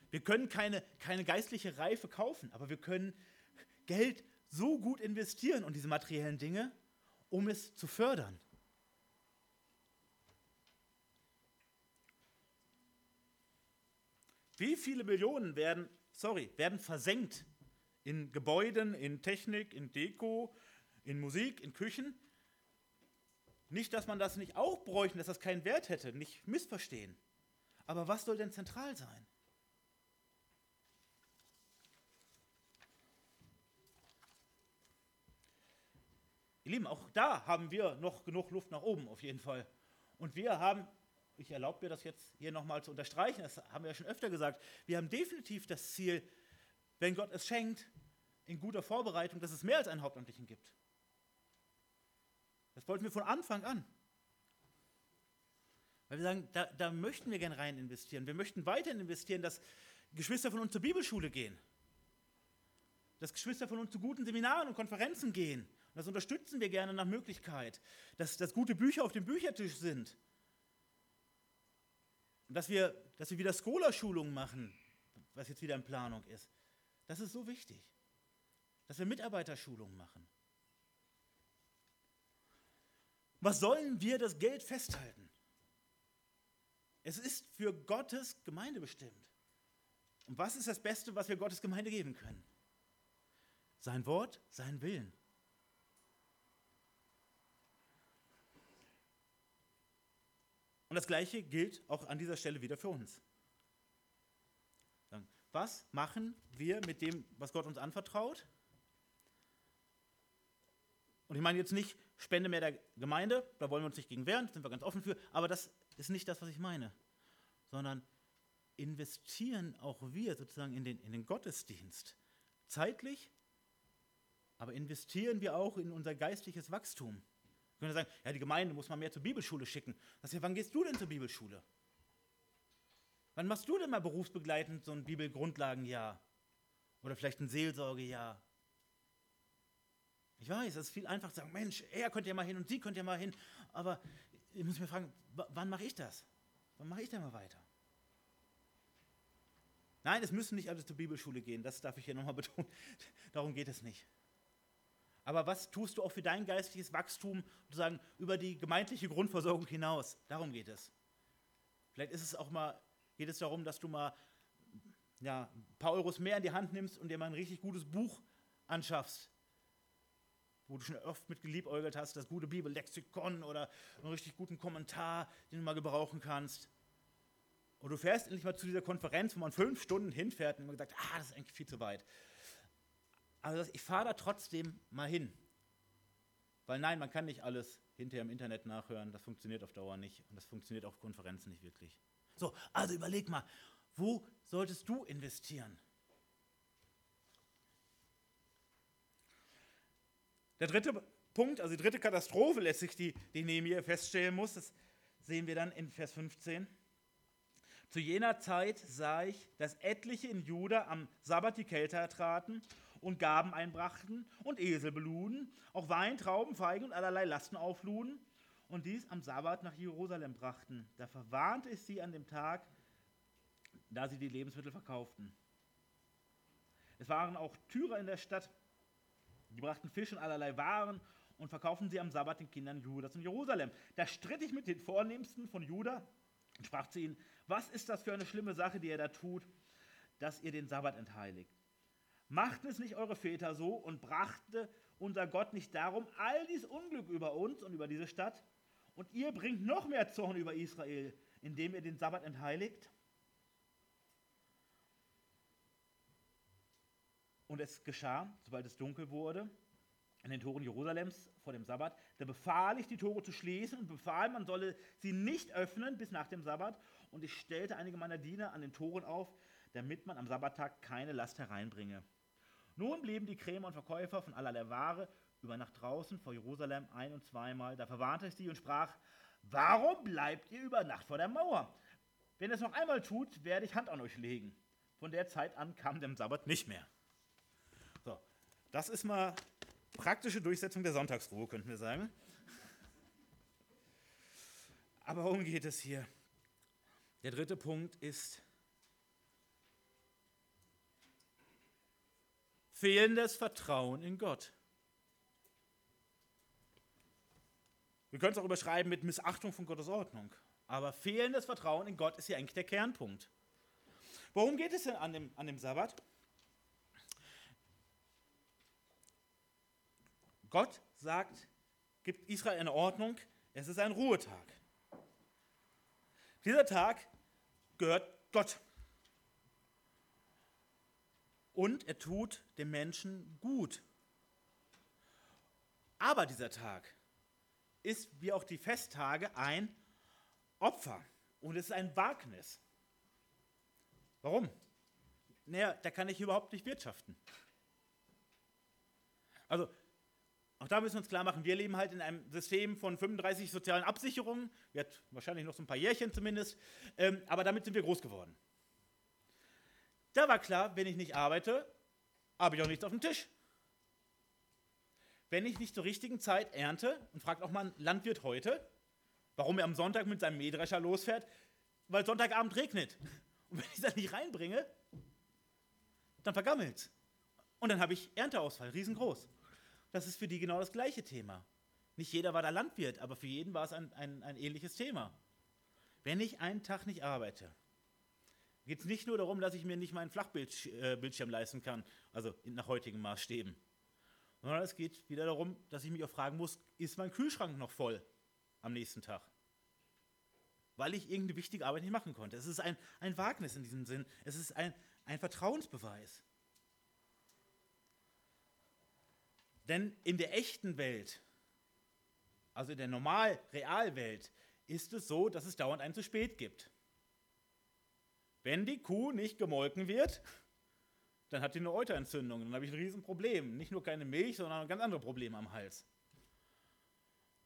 Wir können keine, keine geistliche Reife kaufen, aber wir können Geld so gut investieren und diese materiellen Dinge, um es zu fördern. Wie viele Millionen werden, sorry, werden versenkt in Gebäuden, in Technik, in Deko, in Musik, in Küchen? Nicht, dass man das nicht auch bräuchte, dass das keinen Wert hätte, nicht missverstehen. Aber was soll denn zentral sein? Ihr Lieben, auch da haben wir noch genug Luft nach oben auf jeden Fall. Und wir haben, ich erlaube mir das jetzt hier nochmal zu unterstreichen, das haben wir ja schon öfter gesagt, wir haben definitiv das Ziel, wenn Gott es schenkt, in guter Vorbereitung, dass es mehr als einen Hauptamtlichen gibt. Das wollten wir von Anfang an. Weil wir sagen, da, da möchten wir gerne rein investieren. Wir möchten weiter investieren, dass Geschwister von uns zur Bibelschule gehen. Dass Geschwister von uns zu guten Seminaren und Konferenzen gehen das unterstützen wir gerne nach Möglichkeit. Dass, dass gute Bücher auf dem Büchertisch sind. Und dass wir, dass wir wieder Scholarschulungen machen, was jetzt wieder in Planung ist. Das ist so wichtig. Dass wir Mitarbeiterschulungen machen. Was sollen wir das Geld festhalten? Es ist für Gottes Gemeinde bestimmt. Und was ist das Beste, was wir Gottes Gemeinde geben können? Sein Wort, sein Willen. Und das Gleiche gilt auch an dieser Stelle wieder für uns. Was machen wir mit dem, was Gott uns anvertraut? Und ich meine jetzt nicht Spende mehr der Gemeinde, da wollen wir uns nicht gegen wehren, sind wir ganz offen für, aber das ist nicht das, was ich meine, sondern investieren auch wir sozusagen in den, in den Gottesdienst. Zeitlich, aber investieren wir auch in unser geistliches Wachstum. Wir können sagen, ja, die Gemeinde muss man mehr zur Bibelschule schicken. Das heißt, wann gehst du denn zur Bibelschule? Wann machst du denn mal berufsbegleitend so ein Bibelgrundlagenjahr? Oder vielleicht ein Seelsorgejahr? Ich weiß, es ist viel einfacher zu sagen, Mensch, er könnt ja mal hin und sie könnt ja mal hin. Aber ich muss mir fragen, wann mache ich das? Wann mache ich da mal weiter? Nein, es müssen nicht alle zur Bibelschule gehen, das darf ich hier nochmal *laughs* betonen. Darum geht es nicht. Aber was tust du auch für dein geistliches Wachstum, sozusagen über die gemeindliche Grundversorgung hinaus? Darum geht es. Vielleicht ist es auch mal, geht es darum, dass du mal ja, ein paar Euros mehr in die Hand nimmst und dir mal ein richtig gutes Buch anschaffst, wo du schon oft mit geliebäugelt hast, das gute Bibellexikon oder einen richtig guten Kommentar, den du mal gebrauchen kannst. Und du fährst endlich mal zu dieser Konferenz, wo man fünf Stunden hinfährt und immer gesagt, ah, das ist eigentlich viel zu weit. Also ich fahre da trotzdem mal hin. Weil nein, man kann nicht alles hinterher im Internet nachhören, das funktioniert auf Dauer nicht und das funktioniert auf Konferenzen nicht wirklich. So, also überleg mal, wo solltest du investieren? Der dritte Punkt, also die dritte Katastrophe lässt sich die, die Nehemiah feststellen muss, das sehen wir dann in Vers 15. Zu jener Zeit sah ich, dass etliche in Juda am Sabbat die Kälte ertraten und Gaben einbrachten und Esel beluden, auch Wein, Trauben, Feigen und allerlei Lasten aufluden und dies am Sabbat nach Jerusalem brachten. Da verwarnte ich sie an dem Tag, da sie die Lebensmittel verkauften. Es waren auch Tyrer in der Stadt, die brachten Fisch und allerlei Waren und verkauften sie am Sabbat den Kindern Judas in Jerusalem. Da stritt ich mit den Vornehmsten von Juda und sprach zu ihnen, was ist das für eine schlimme Sache, die ihr da tut, dass ihr den Sabbat entheiligt? Machten es nicht eure Väter so und brachte unser Gott nicht darum all dies Unglück über uns und über diese Stadt? Und ihr bringt noch mehr Zorn über Israel, indem ihr den Sabbat entheiligt? Und es geschah, sobald es dunkel wurde, an den Toren Jerusalems vor dem Sabbat, da befahl ich, die Tore zu schließen und befahl, man solle sie nicht öffnen bis nach dem Sabbat. Und ich stellte einige meiner Diener an den Toren auf, damit man am Sabbattag keine Last hereinbringe. Nun blieben die Krämer und Verkäufer von allerlei Ware über Nacht draußen vor Jerusalem ein- und zweimal. Da verwarnte ich sie und sprach, warum bleibt ihr über Nacht vor der Mauer? Wenn ihr es noch einmal tut, werde ich Hand an euch legen. Von der Zeit an kam dem Sabbat nicht mehr. Das ist mal praktische Durchsetzung der Sonntagsruhe, könnten wir sagen. Aber worum geht es hier? Der dritte Punkt ist fehlendes Vertrauen in Gott. Wir können es auch überschreiben mit Missachtung von Gottes Ordnung. Aber fehlendes Vertrauen in Gott ist hier eigentlich der Kernpunkt. Worum geht es denn an dem, an dem Sabbat? Gott sagt, gibt Israel eine Ordnung, es ist ein Ruhetag. Dieser Tag gehört Gott und er tut dem Menschen gut. Aber dieser Tag ist wie auch die Festtage ein Opfer und es ist ein Wagnis. Warum? Naja, da kann ich überhaupt nicht wirtschaften. Also, auch da müssen wir uns klar machen, wir leben halt in einem System von 35 sozialen Absicherungen, wird wahrscheinlich noch so ein paar Jährchen zumindest, ähm, aber damit sind wir groß geworden. Da war klar, wenn ich nicht arbeite, habe ich auch nichts auf dem Tisch. Wenn ich nicht zur richtigen Zeit ernte, und fragt auch mal ein Landwirt heute, warum er am Sonntag mit seinem Mähdrescher losfährt, weil Sonntagabend regnet. Und wenn ich das nicht reinbringe, dann vergammelt Und dann habe ich Ernteausfall, riesengroß. Das ist für die genau das gleiche Thema. Nicht jeder war da Landwirt, aber für jeden war es ein, ein, ein ähnliches Thema. Wenn ich einen Tag nicht arbeite, geht es nicht nur darum, dass ich mir nicht meinen Flachbildschirm leisten kann, also nach heutigen Maßstäben, sondern es geht wieder darum, dass ich mich auch fragen muss, ist mein Kühlschrank noch voll am nächsten Tag? Weil ich irgendeine wichtige Arbeit nicht machen konnte. Es ist ein, ein Wagnis in diesem Sinn. Es ist ein, ein Vertrauensbeweis. Denn in der echten Welt, also in der normal Realwelt, ist es so, dass es dauernd einen zu spät gibt. Wenn die Kuh nicht gemolken wird, dann hat die eine Euterentzündung. Dann habe ich ein Riesenproblem. Nicht nur keine Milch, sondern ganz andere Probleme am Hals.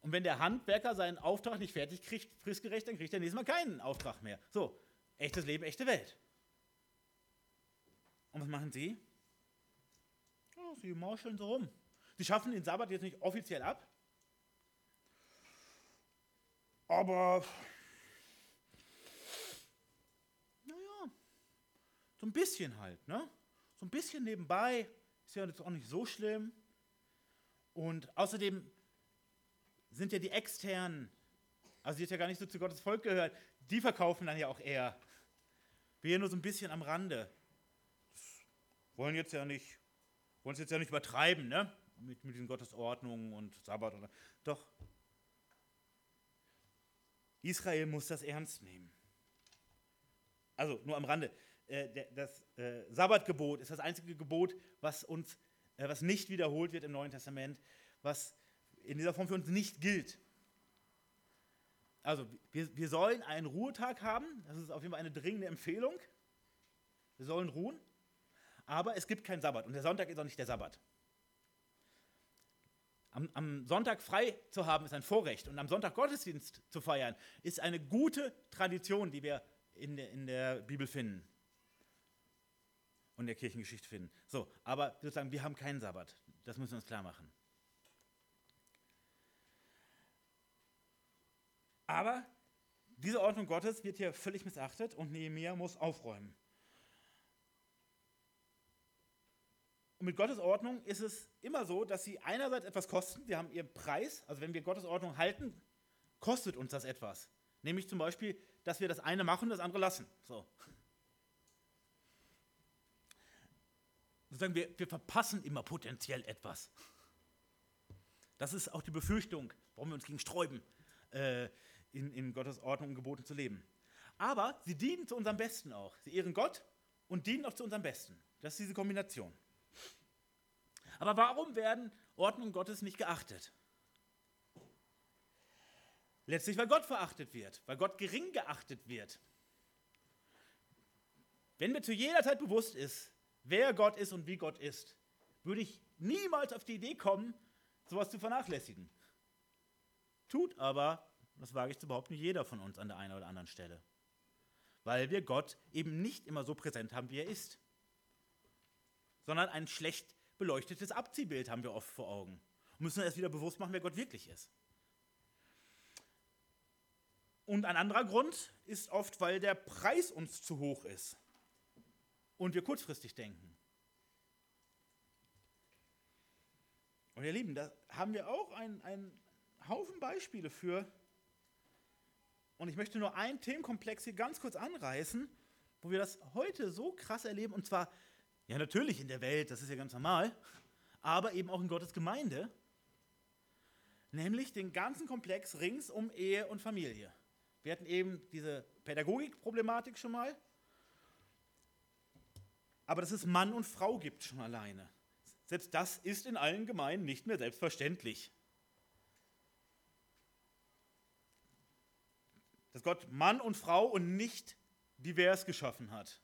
Und wenn der Handwerker seinen Auftrag nicht fertig kriegt, fristgerecht, dann kriegt er nächstes Mal keinen Auftrag mehr. So, echtes Leben, echte Welt. Und was machen sie? Oh, sie mauscheln so rum. Sie schaffen den Sabbat jetzt nicht offiziell ab, aber naja, so ein bisschen halt, ne? So ein bisschen nebenbei ist ja jetzt auch nicht so schlimm. Und außerdem sind ja die externen, also die jetzt ja gar nicht so zu Gottes Volk gehört, die verkaufen dann ja auch eher. Wir nur so ein bisschen am Rande. wollen jetzt ja nicht, wollen es jetzt ja nicht übertreiben, ne? Mit, mit diesen Gottesordnungen und Sabbat. Oder, doch, Israel muss das ernst nehmen. Also nur am Rande. Äh, das äh, Sabbatgebot ist das einzige Gebot, was uns, äh, was nicht wiederholt wird im Neuen Testament, was in dieser Form für uns nicht gilt. Also wir, wir sollen einen Ruhetag haben, das ist auf jeden Fall eine dringende Empfehlung. Wir sollen ruhen, aber es gibt keinen Sabbat und der Sonntag ist auch nicht der Sabbat. Am, am, Sonntag frei zu haben, ist ein Vorrecht. Und am Sonntag Gottesdienst zu feiern, ist eine gute Tradition, die wir in der, in der Bibel finden und in der Kirchengeschichte finden. So, aber sozusagen, wir haben keinen Sabbat. Das müssen wir uns klar machen. Aber diese Ordnung Gottes wird hier völlig missachtet und Nehemiah muss aufräumen. Und mit Gottes Ordnung ist es immer so, dass sie einerseits etwas kosten, sie haben ihren Preis, also wenn wir Gottes Ordnung halten, kostet uns das etwas. Nämlich zum Beispiel, dass wir das eine machen und das andere lassen. So. Sozusagen, wir, wir verpassen immer potenziell etwas. Das ist auch die Befürchtung, warum wir uns gegen sträuben, äh, in, in Gottes Ordnung und Geboten zu leben. Aber sie dienen zu unserem Besten auch. Sie ehren Gott und dienen auch zu unserem Besten. Das ist diese Kombination. Aber warum werden Ordnungen Gottes nicht geachtet? Letztlich, weil Gott verachtet wird, weil Gott gering geachtet wird. Wenn mir zu jeder Zeit bewusst ist, wer Gott ist und wie Gott ist, würde ich niemals auf die Idee kommen, sowas zu vernachlässigen. Tut aber, das wage ich zu behaupten, jeder von uns an der einen oder anderen Stelle. Weil wir Gott eben nicht immer so präsent haben, wie er ist, sondern ein schlecht beleuchtetes Abziehbild haben wir oft vor Augen. Und müssen erst wieder bewusst machen, wer Gott wirklich ist. Und ein anderer Grund ist oft, weil der Preis uns zu hoch ist und wir kurzfristig denken. Und ihr Lieben, da haben wir auch einen Haufen Beispiele für. Und ich möchte nur einen Themenkomplex hier ganz kurz anreißen, wo wir das heute so krass erleben, und zwar ja, natürlich in der Welt, das ist ja ganz normal, aber eben auch in Gottes Gemeinde, nämlich den ganzen Komplex rings um Ehe und Familie. Wir hatten eben diese Pädagogik-Problematik schon mal, aber dass es Mann und Frau gibt schon alleine. Selbst das ist in allen Gemeinden nicht mehr selbstverständlich. Dass Gott Mann und Frau und nicht divers geschaffen hat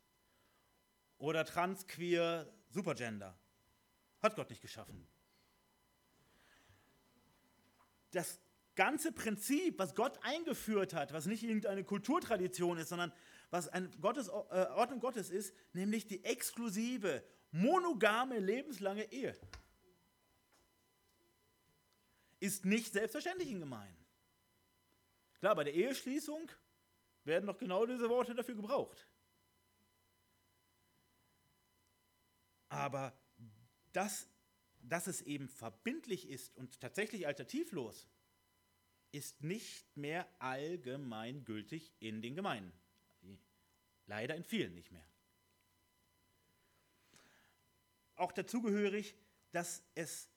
oder trans, queer, supergender. Hat Gott nicht geschaffen. Das ganze Prinzip, was Gott eingeführt hat, was nicht irgendeine Kulturtradition ist, sondern was eine Gottes, äh, Ordnung Gottes ist, nämlich die exklusive, monogame, lebenslange Ehe, ist nicht selbstverständlich in Gemeinden. Klar, bei der Eheschließung werden noch genau diese Worte dafür gebraucht. Aber dass, dass es eben verbindlich ist und tatsächlich alternativlos, ist nicht mehr allgemein gültig in den Gemeinden. Leider in vielen nicht mehr. Auch dazugehörig, dass es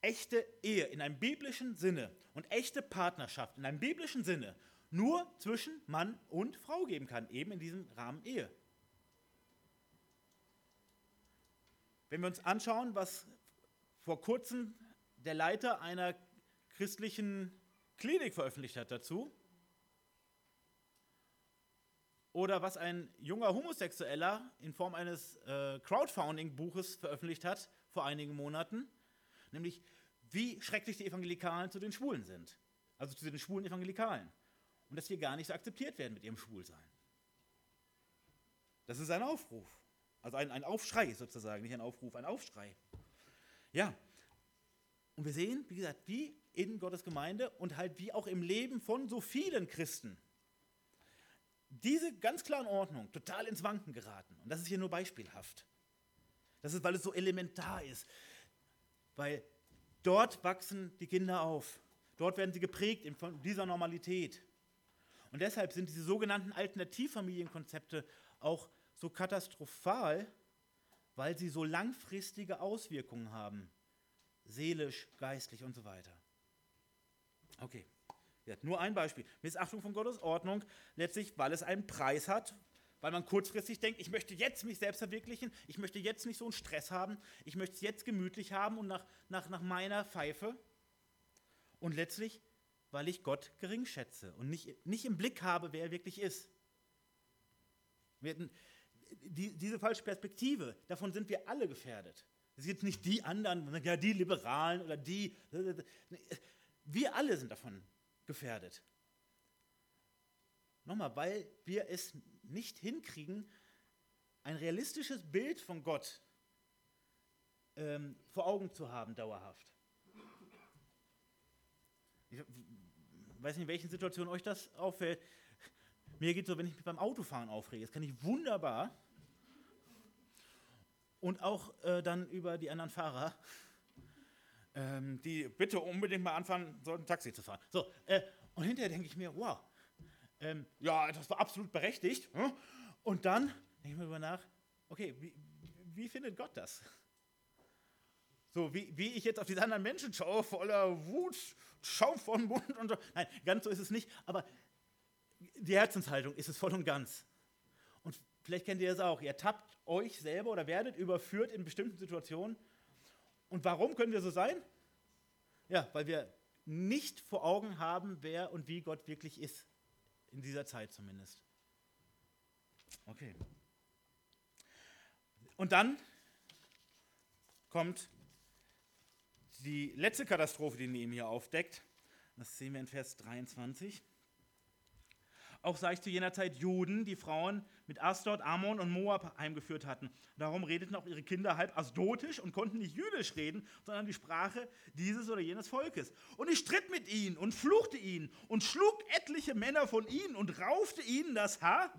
echte Ehe in einem biblischen Sinne und echte Partnerschaft in einem biblischen Sinne nur zwischen Mann und Frau geben kann, eben in diesem Rahmen Ehe. Wenn wir uns anschauen, was vor kurzem der Leiter einer christlichen Klinik veröffentlicht hat dazu, oder was ein junger Homosexueller in Form eines äh, Crowdfunding-Buches veröffentlicht hat vor einigen Monaten, nämlich wie schrecklich die Evangelikalen zu den Schwulen sind, also zu den schwulen Evangelikalen, und dass wir gar nicht so akzeptiert werden mit ihrem Schwulsein. Das ist ein Aufruf, also ein, ein Aufschrei sozusagen, nicht ein Aufruf, ein Aufschrei. Ja, und wir sehen, wie gesagt, wie in Gottes Gemeinde und halt wie auch im Leben von so vielen Christen diese ganz klaren Ordnung total ins Wanken geraten. Und das ist hier nur beispielhaft. Das ist, weil es so elementar ist. Weil dort wachsen die Kinder auf. Dort werden sie geprägt von dieser Normalität. Und deshalb sind diese sogenannten Alternativfamilienkonzepte auch so katastrophal, weil sie so langfristige Auswirkungen haben. Seelisch, geistlich und so weiter. Okay. Nur ein Beispiel. Missachtung von Gottes Ordnung, letztlich, weil es einen Preis hat, weil man kurzfristig denkt, ich möchte jetzt mich selbst verwirklichen, ich möchte jetzt nicht so einen Stress haben, ich möchte es jetzt gemütlich haben und nach, nach, nach meiner Pfeife. Und letztlich, weil ich Gott gering schätze und nicht, nicht im Blick habe, wer er wirklich ist. Wir hatten, die, diese falsche Perspektive, davon sind wir alle gefährdet. Es sind nicht die anderen, ja, die Liberalen oder die. Wir alle sind davon gefährdet. Nochmal, weil wir es nicht hinkriegen, ein realistisches Bild von Gott ähm, vor Augen zu haben, dauerhaft. Ich weiß nicht, in welchen Situationen euch das auffällt. Mir geht so, wenn ich mich beim Autofahren aufrege. Das kann ich wunderbar. Und auch äh, dann über die anderen Fahrer ähm, die bitte unbedingt mal anfangen sollten, Taxi zu fahren. So, äh, und hinterher denke ich mir, wow, ähm, ja, das war absolut berechtigt. Hm? Und dann denke ich mir darüber nach, okay, wie, wie findet Gott das? So, wie, wie ich jetzt auf diese anderen Menschen schaue, voller Wut, Schaum von Mund und so. Nein, ganz so ist es nicht, aber die Herzenshaltung ist es voll und ganz. Und vielleicht kennt ihr das auch. Ihr tappt euch selber oder werdet überführt in bestimmten Situationen und warum können wir so sein? Ja, weil wir nicht vor Augen haben, wer und wie Gott wirklich ist. In dieser Zeit zumindest. Okay. Und dann kommt die letzte Katastrophe, die Nehemiah aufdeckt. Das sehen wir in Vers 23. Auch sah ich zu jener Zeit Juden, die Frauen mit Asdod, Ammon und Moab heimgeführt hatten. Darum redeten auch ihre Kinder halb asdotisch und konnten nicht jüdisch reden, sondern die Sprache dieses oder jenes Volkes. Und ich stritt mit ihnen und fluchte ihnen und schlug etliche Männer von ihnen und raufte ihnen das Haar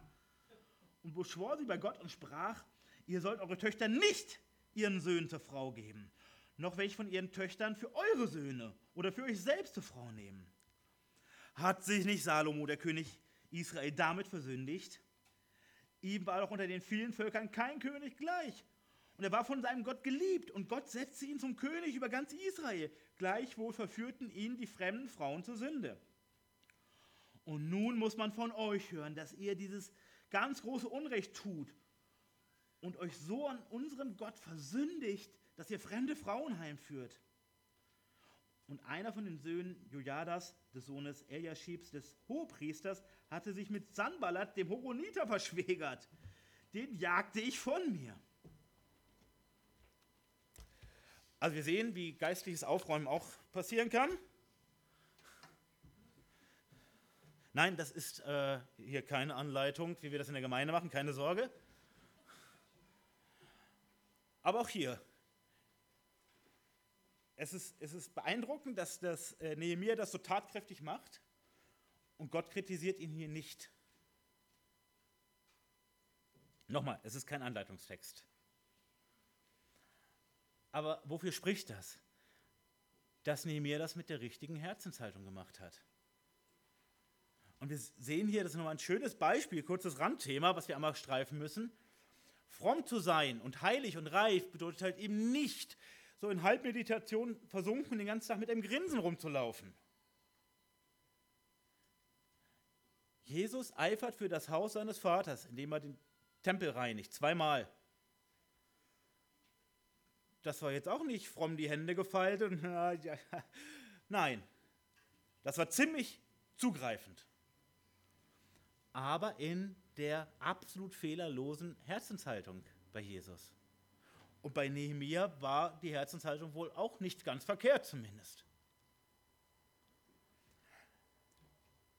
und beschwor sie bei Gott und sprach, ihr sollt eure Töchter nicht ihren Söhnen zur Frau geben, noch welche von ihren Töchtern für eure Söhne oder für euch selbst zur Frau nehmen. Hat sich nicht Salomo, der König Israel damit versündigt. Ihm war doch unter den vielen Völkern kein König gleich. Und er war von seinem Gott geliebt und Gott setzte ihn zum König über ganz Israel. Gleichwohl verführten ihn die fremden Frauen zur Sünde. Und nun muss man von euch hören, dass ihr dieses ganz große Unrecht tut und euch so an unserem Gott versündigt, dass ihr fremde Frauen heimführt. Und einer von den Söhnen Jojadas, des Sohnes Eliaschibs, des Hohepriesters, hatte sich mit Sanballat, dem Horoniter, verschwägert. Den jagte ich von mir. Also wir sehen, wie geistliches Aufräumen auch passieren kann. Nein, das ist äh, hier keine Anleitung, wie wir das in der Gemeinde machen, keine Sorge. Aber auch hier, es ist, es ist beeindruckend, dass das äh, Nehemiah das so tatkräftig macht und Gott kritisiert ihn hier nicht. Nochmal, es ist kein Anleitungstext. Aber wofür spricht das? Dass Nehemiah das mit der richtigen Herzenshaltung gemacht hat. Und wir sehen hier, das ist nochmal ein schönes Beispiel, kurzes Randthema, was wir einmal streifen müssen. Fromm zu sein und heilig und reif bedeutet halt eben nicht, so in Halbmeditation versunken den ganzen Tag mit einem Grinsen rumzulaufen. Jesus eifert für das Haus seines Vaters, indem er den Tempel reinigt, zweimal. Das war jetzt auch nicht fromm die Hände gefaltet. *laughs* Nein, das war ziemlich zugreifend. Aber in der absolut fehlerlosen Herzenshaltung bei Jesus. Und bei Nehemia war die Herzenshaltung wohl auch nicht ganz verkehrt zumindest.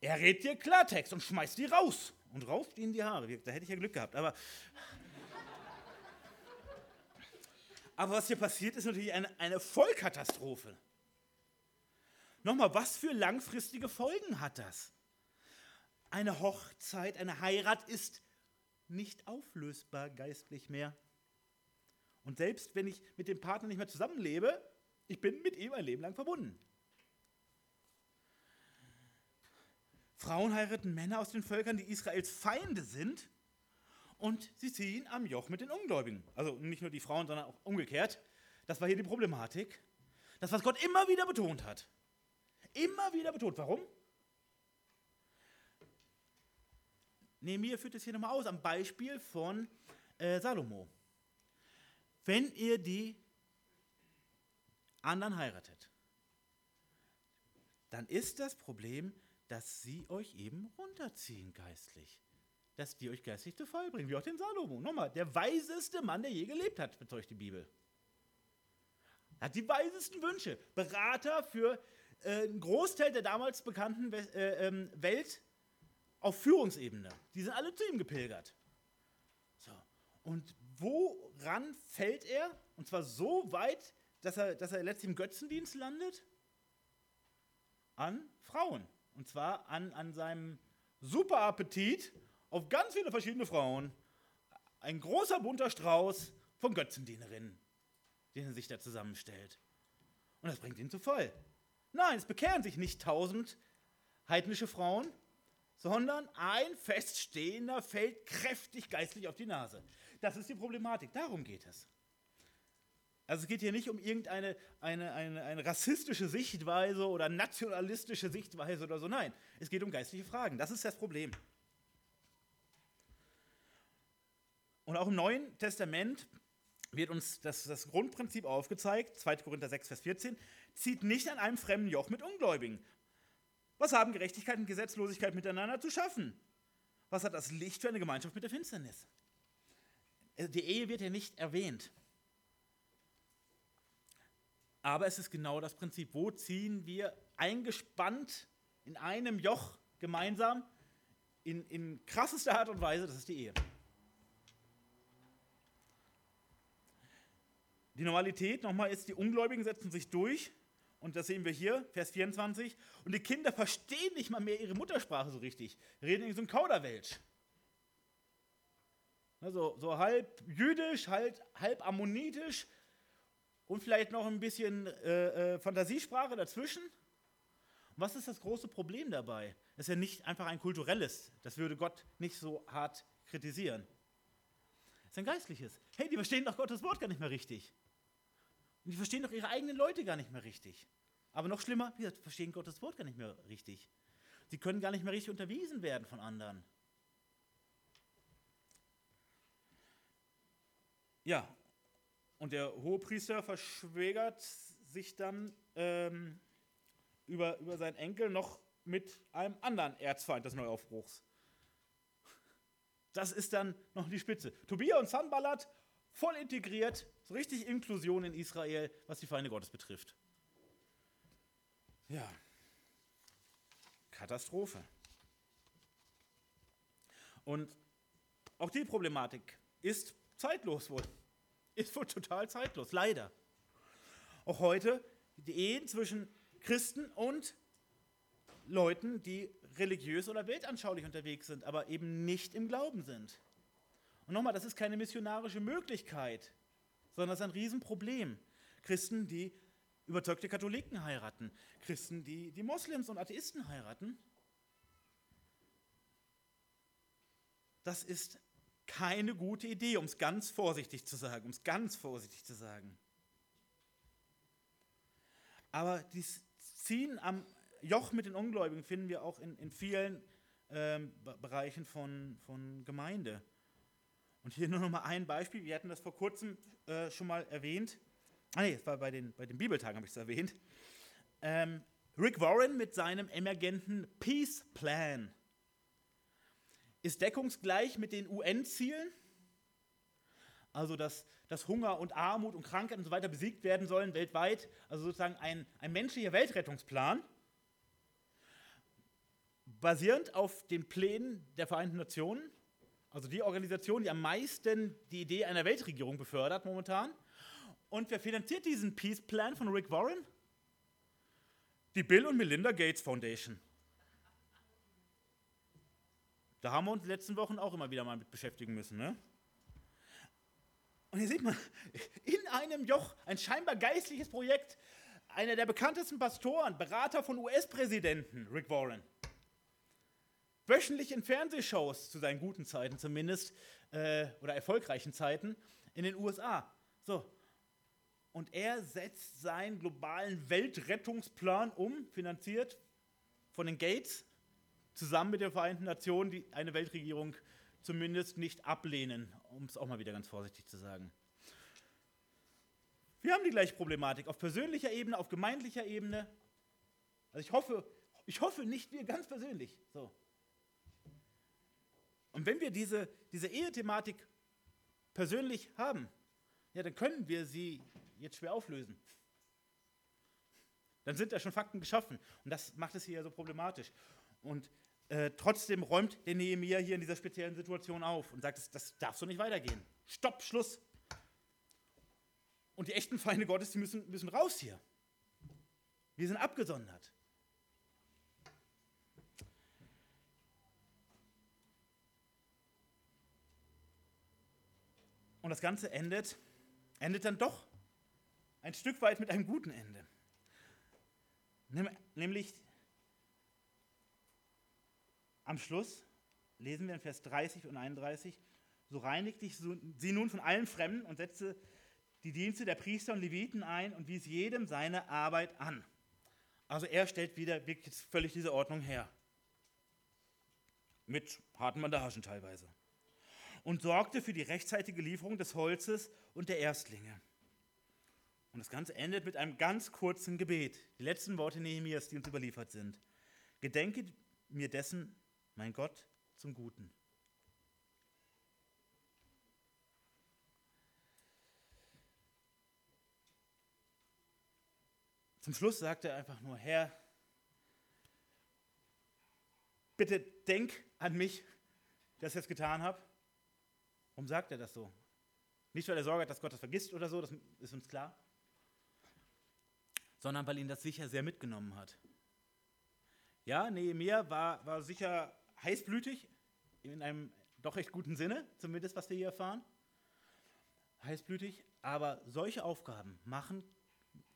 Er redet dir Klartext und schmeißt die raus und rauft ihnen die Haare. Da hätte ich ja Glück gehabt. Aber, aber was hier passiert, ist natürlich eine, eine Vollkatastrophe. Nochmal, was für langfristige Folgen hat das? Eine Hochzeit, eine Heirat ist nicht auflösbar geistlich mehr. Und selbst wenn ich mit dem Partner nicht mehr zusammenlebe, ich bin mit ihm ein Leben lang verbunden. Frauen heiraten Männer aus den Völkern, die Israels Feinde sind, und sie ziehen am Joch mit den Ungläubigen. Also nicht nur die Frauen, sondern auch umgekehrt. Das war hier die Problematik. Das, was Gott immer wieder betont hat. Immer wieder betont. Warum? Nehemiah führt es hier nochmal aus, am Beispiel von äh, Salomo. Wenn ihr die anderen heiratet, dann ist das Problem, dass sie euch eben runterziehen geistlich. Dass die euch geistlich zu Fall bringen, wie auch den Salomo. Nochmal, der weiseste Mann, der je gelebt hat, bezeugt die Bibel. Er hat die weisesten Wünsche. Berater für äh, einen Großteil der damals bekannten äh, ähm, Welt auf Führungsebene. Die sind alle zu ihm gepilgert. So. Und woran fällt er? Und zwar so weit, dass er, dass er letztlich im Götzendienst landet? An Frauen. Und zwar an, an seinem super Appetit auf ganz viele verschiedene Frauen. Ein großer bunter Strauß von Götzendienerinnen, den er sich da zusammenstellt. Und das bringt ihn zu voll. Nein, es bekehren sich nicht tausend heidnische Frauen, sondern ein Feststehender fällt kräftig geistlich auf die Nase. Das ist die Problematik. Darum geht es. Also es geht hier nicht um irgendeine eine, eine, eine rassistische Sichtweise oder nationalistische Sichtweise oder so. Nein, es geht um geistliche Fragen. Das ist das Problem. Und auch im Neuen Testament wird uns das, das Grundprinzip aufgezeigt, 2. Korinther 6, Vers 14, zieht nicht an einem fremden Joch mit Ungläubigen. Was haben Gerechtigkeit und Gesetzlosigkeit miteinander zu schaffen? Was hat das Licht für eine Gemeinschaft mit der Finsternis? Die Ehe wird ja nicht erwähnt. Aber es ist genau das Prinzip. Wo ziehen wir eingespannt in einem Joch gemeinsam in, in krassester Art und Weise? Das ist die Ehe. Die Normalität nochmal ist, die Ungläubigen setzen sich durch. Und das sehen wir hier, Vers 24. Und die Kinder verstehen nicht mal mehr ihre Muttersprache so richtig. Reden in so einem Kauderwelsch. Also, so halb jüdisch, halb, halb ammonitisch, und vielleicht noch ein bisschen äh, äh, Fantasiesprache dazwischen. was ist das große Problem dabei? Es ist ja nicht einfach ein kulturelles, das würde Gott nicht so hart kritisieren. Es ist ein geistliches. Hey, die verstehen doch Gottes Wort gar nicht mehr richtig. Und die verstehen doch ihre eigenen Leute gar nicht mehr richtig. Aber noch schlimmer, gesagt, verstehen Gottes Wort gar nicht mehr richtig. Sie können gar nicht mehr richtig unterwiesen werden von anderen. Ja, und der Hohepriester verschwägert sich dann ähm, über, über seinen Enkel noch mit einem anderen Erzfeind des Neuaufbruchs. Das ist dann noch die Spitze. Tobia und Sanballat voll integriert, so richtig Inklusion in Israel, was die Feinde Gottes betrifft. Ja, Katastrophe. Und auch die Problematik ist zeitlos wohl ist wohl total zeitlos, leider. Auch heute die Ehen zwischen Christen und Leuten, die religiös oder weltanschaulich unterwegs sind, aber eben nicht im Glauben sind. Und nochmal, das ist keine missionarische Möglichkeit, sondern das ist ein Riesenproblem. Christen, die überzeugte Katholiken heiraten, Christen, die, die Moslems und Atheisten heiraten. das ist keine gute Idee, um es ganz vorsichtig zu sagen, um es ganz vorsichtig zu sagen. Aber dieses Ziehen am Joch mit den Ungläubigen finden wir auch in, in vielen ähm, Bereichen von, von Gemeinde. Und hier nur noch mal ein Beispiel. Wir hatten das vor kurzem äh, schon mal erwähnt. Ah, nee, es war bei den, bei den Bibeltagen, habe ich es erwähnt. Ähm, Rick Warren mit seinem emergenten Peace Plan ist deckungsgleich mit den UN-Zielen, also dass, dass Hunger und Armut und Krankheit und so weiter besiegt werden sollen weltweit, also sozusagen ein, ein menschlicher Weltrettungsplan, basierend auf den Plänen der Vereinten Nationen, also die Organisation, die am meisten die Idee einer Weltregierung befördert momentan. Und wer finanziert diesen Peace Plan von Rick Warren? Die Bill und Melinda Gates Foundation. Da haben wir uns in den letzten Wochen auch immer wieder mal mit beschäftigen müssen. Ne? Und hier sieht man, in einem Joch ein scheinbar geistliches Projekt, einer der bekanntesten Pastoren, Berater von US-Präsidenten, Rick Warren. Wöchentlich in Fernsehshows, zu seinen guten Zeiten zumindest, äh, oder erfolgreichen Zeiten, in den USA. So. Und er setzt seinen globalen Weltrettungsplan um, finanziert von den Gates, zusammen mit den Vereinten Nationen, die eine Weltregierung zumindest nicht ablehnen, um es auch mal wieder ganz vorsichtig zu sagen. Wir haben die gleiche Problematik auf persönlicher Ebene, auf gemeindlicher Ebene. Also ich hoffe, ich hoffe nicht wir ganz persönlich. So. Und wenn wir diese, diese Ehethematik persönlich haben, ja, dann können wir sie jetzt schwer auflösen. Dann sind da schon Fakten geschaffen. Und das macht es hier ja so problematisch. Und äh, trotzdem räumt der Nehemiah hier in dieser speziellen Situation auf und sagt, das, das darf so nicht weitergehen. Stopp, Schluss. Und die echten Feinde Gottes, die müssen, müssen raus hier. Wir sind abgesondert. Und das Ganze endet, endet dann doch ein Stück weit mit einem guten Ende. Nämlich am Schluss lesen wir in Vers 30 und 31, so reinigte ich sie nun von allen Fremden und setzte die Dienste der Priester und Leviten ein und wies jedem seine Arbeit an. Also er stellt wieder wirklich völlig diese Ordnung her. Mit harten Bandagen teilweise. Und sorgte für die rechtzeitige Lieferung des Holzes und der Erstlinge. Und das Ganze endet mit einem ganz kurzen Gebet. Die letzten Worte Nehemias, die uns überliefert sind. Gedenke mir dessen, mein Gott, zum Guten. Zum Schluss sagt er einfach nur, Herr, bitte denk an mich, dass ich das getan habe. Warum sagt er das so? Nicht, weil er Sorge hat, dass Gott das vergisst oder so, das ist uns klar, sondern weil ihn das sicher sehr mitgenommen hat. Ja, Nehemiah war, war sicher heißblütig, in einem doch recht guten Sinne, zumindest was wir hier erfahren. Heißblütig, aber solche Aufgaben machen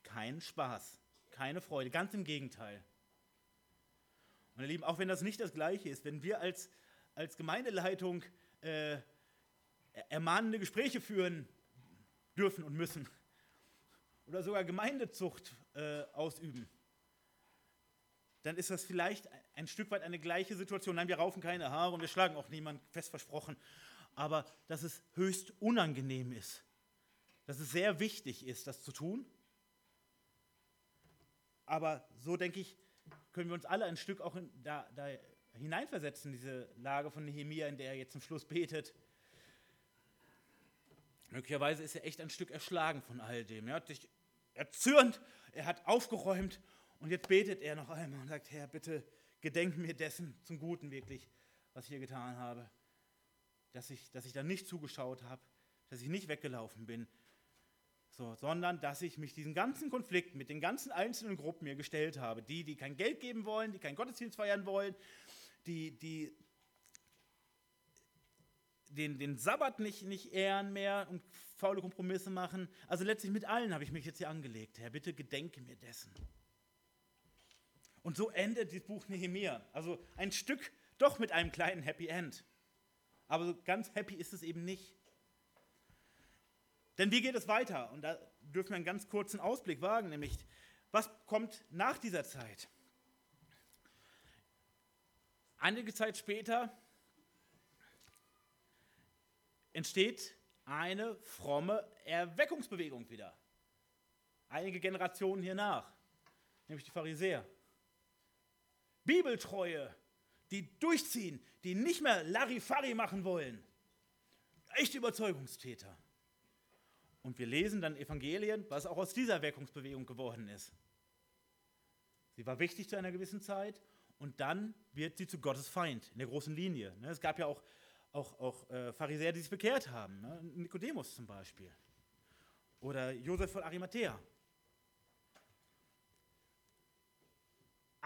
keinen Spaß, keine Freude, ganz im Gegenteil. Und ihr Lieben, auch wenn das nicht das Gleiche ist, wenn wir als, als Gemeindeleitung äh, ermahnende Gespräche führen dürfen und müssen oder sogar Gemeindezucht äh, ausüben, dann ist das vielleicht ein Stück weit eine gleiche Situation. Nein, wir raufen keine Haare und wir schlagen auch niemanden fest versprochen. Aber dass es höchst unangenehm ist. Dass es sehr wichtig ist, das zu tun. Aber so denke ich, können wir uns alle ein Stück auch in, da, da hineinversetzen, diese Lage von Nehemia, in der er jetzt zum Schluss betet. Möglicherweise ist er echt ein Stück erschlagen von all dem. Er hat sich erzürnt, er hat aufgeräumt und jetzt betet er noch einmal und sagt, Herr, bitte gedenk mir dessen zum Guten wirklich, was ich hier getan habe. Dass ich, dass ich da nicht zugeschaut habe, dass ich nicht weggelaufen bin, so, sondern dass ich mich diesen ganzen Konflikten mit den ganzen einzelnen Gruppen mir gestellt habe. Die, die kein Geld geben wollen, die keinen Gottesdienst feiern wollen, die, die den, den Sabbat nicht, nicht ehren mehr und faule Kompromisse machen. Also letztlich mit allen habe ich mich jetzt hier angelegt. Herr, bitte gedenke mir dessen. Und so endet das Buch Nehemiah. Also ein Stück doch mit einem kleinen Happy End. Aber ganz happy ist es eben nicht. Denn wie geht es weiter? Und da dürfen wir einen ganz kurzen Ausblick wagen, nämlich was kommt nach dieser Zeit? Einige Zeit später entsteht eine fromme Erweckungsbewegung wieder. Einige Generationen hier nach, nämlich die Pharisäer. Bibeltreue, die durchziehen, die nicht mehr Larifari machen wollen. Echte Überzeugungstäter. Und wir lesen dann Evangelien, was auch aus dieser Erweckungsbewegung geworden ist. Sie war wichtig zu einer gewissen Zeit und dann wird sie zu Gottes Feind in der großen Linie. Ne? Es gab ja auch, auch, auch äh, Pharisäer, die sich bekehrt haben. Ne? Nikodemus zum Beispiel. Oder Josef von Arimathea.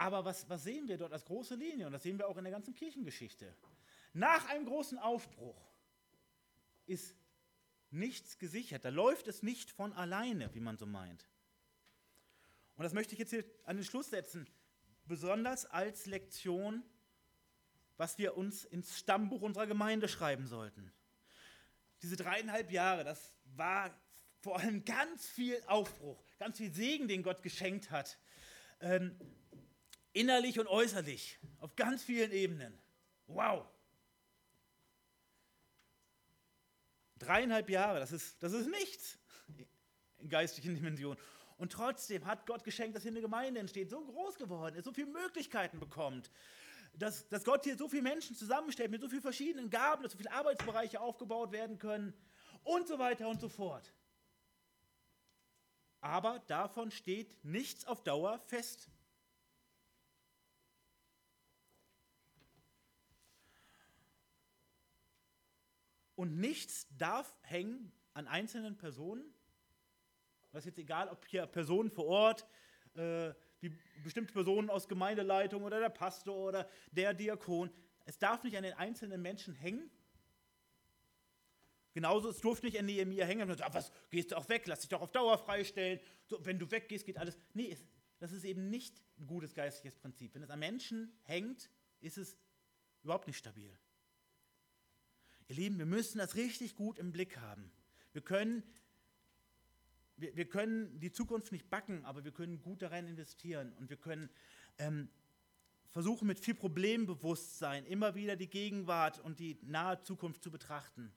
Aber was, was sehen wir dort als große Linie? Und das sehen wir auch in der ganzen Kirchengeschichte. Nach einem großen Aufbruch ist nichts gesichert. Da läuft es nicht von alleine, wie man so meint. Und das möchte ich jetzt hier an den Schluss setzen, besonders als Lektion, was wir uns ins Stammbuch unserer Gemeinde schreiben sollten. Diese dreieinhalb Jahre, das war vor allem ganz viel Aufbruch, ganz viel Segen, den Gott geschenkt hat. Innerlich und äußerlich, auf ganz vielen Ebenen. Wow. Dreieinhalb Jahre, das ist, das ist nichts in geistlichen Dimensionen. Und trotzdem hat Gott geschenkt, dass hier eine Gemeinde entsteht, so groß geworden ist, so viele Möglichkeiten bekommt, dass, dass Gott hier so viele Menschen zusammenstellt mit so vielen verschiedenen Gaben, dass so viele Arbeitsbereiche aufgebaut werden können und so weiter und so fort. Aber davon steht nichts auf Dauer fest. Und nichts darf hängen an einzelnen Personen. Das ist jetzt egal, ob hier Personen vor Ort, äh, wie bestimmte Personen aus Gemeindeleitung oder der Pastor oder der Diakon. Es darf nicht an den einzelnen Menschen hängen. Genauso, es durfte nicht an Nehemiah hängen und sagen, was, gehst du auch weg, lass dich doch auf Dauer freistellen. So, wenn du weggehst, geht alles. Nee, das ist eben nicht ein gutes geistliches Prinzip. Wenn es an Menschen hängt, ist es überhaupt nicht stabil. Ihr Lieben, wir müssen das richtig gut im Blick haben. Wir können, wir, wir können die Zukunft nicht backen, aber wir können gut darin investieren und wir können ähm, versuchen, mit viel Problembewusstsein immer wieder die Gegenwart und die nahe Zukunft zu betrachten.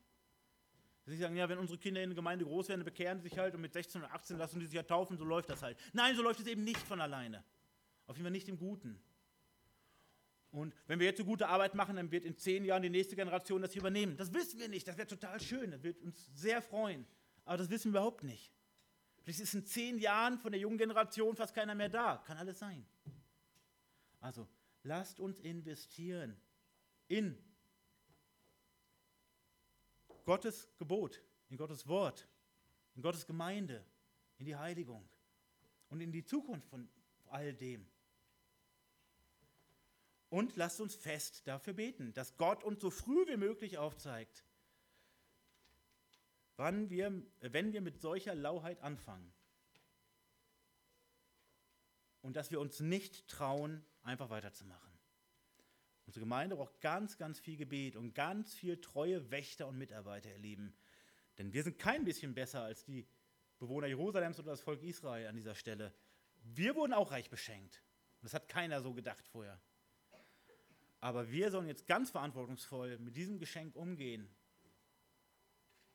Sie sagen, ja, wenn unsere Kinder in der Gemeinde groß werden, bekehren sie sich halt und mit 16 oder 18 lassen sie sich ja taufen, so läuft das halt. Nein, so läuft es eben nicht von alleine. Auf jeden Fall nicht im Guten. Und wenn wir jetzt so gute Arbeit machen, dann wird in zehn Jahren die nächste Generation das übernehmen. Das wissen wir nicht. Das wäre total schön. Das wird uns sehr freuen. Aber das wissen wir überhaupt nicht. Vielleicht ist in zehn Jahren von der jungen Generation fast keiner mehr da. Kann alles sein. Also lasst uns investieren in Gottes Gebot, in Gottes Wort, in Gottes Gemeinde, in die Heiligung und in die Zukunft von all dem. Und lasst uns fest dafür beten, dass Gott uns so früh wie möglich aufzeigt, wann wir, wenn wir mit solcher Lauheit anfangen. Und dass wir uns nicht trauen, einfach weiterzumachen. Unsere Gemeinde braucht ganz, ganz viel Gebet und ganz viel treue Wächter und Mitarbeiter, ihr Lieben. Denn wir sind kein bisschen besser als die Bewohner Jerusalems oder das Volk Israel an dieser Stelle. Wir wurden auch reich beschenkt. das hat keiner so gedacht vorher. Aber wir sollen jetzt ganz verantwortungsvoll mit diesem Geschenk umgehen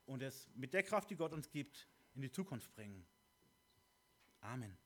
und es mit der Kraft, die Gott uns gibt, in die Zukunft bringen. Amen.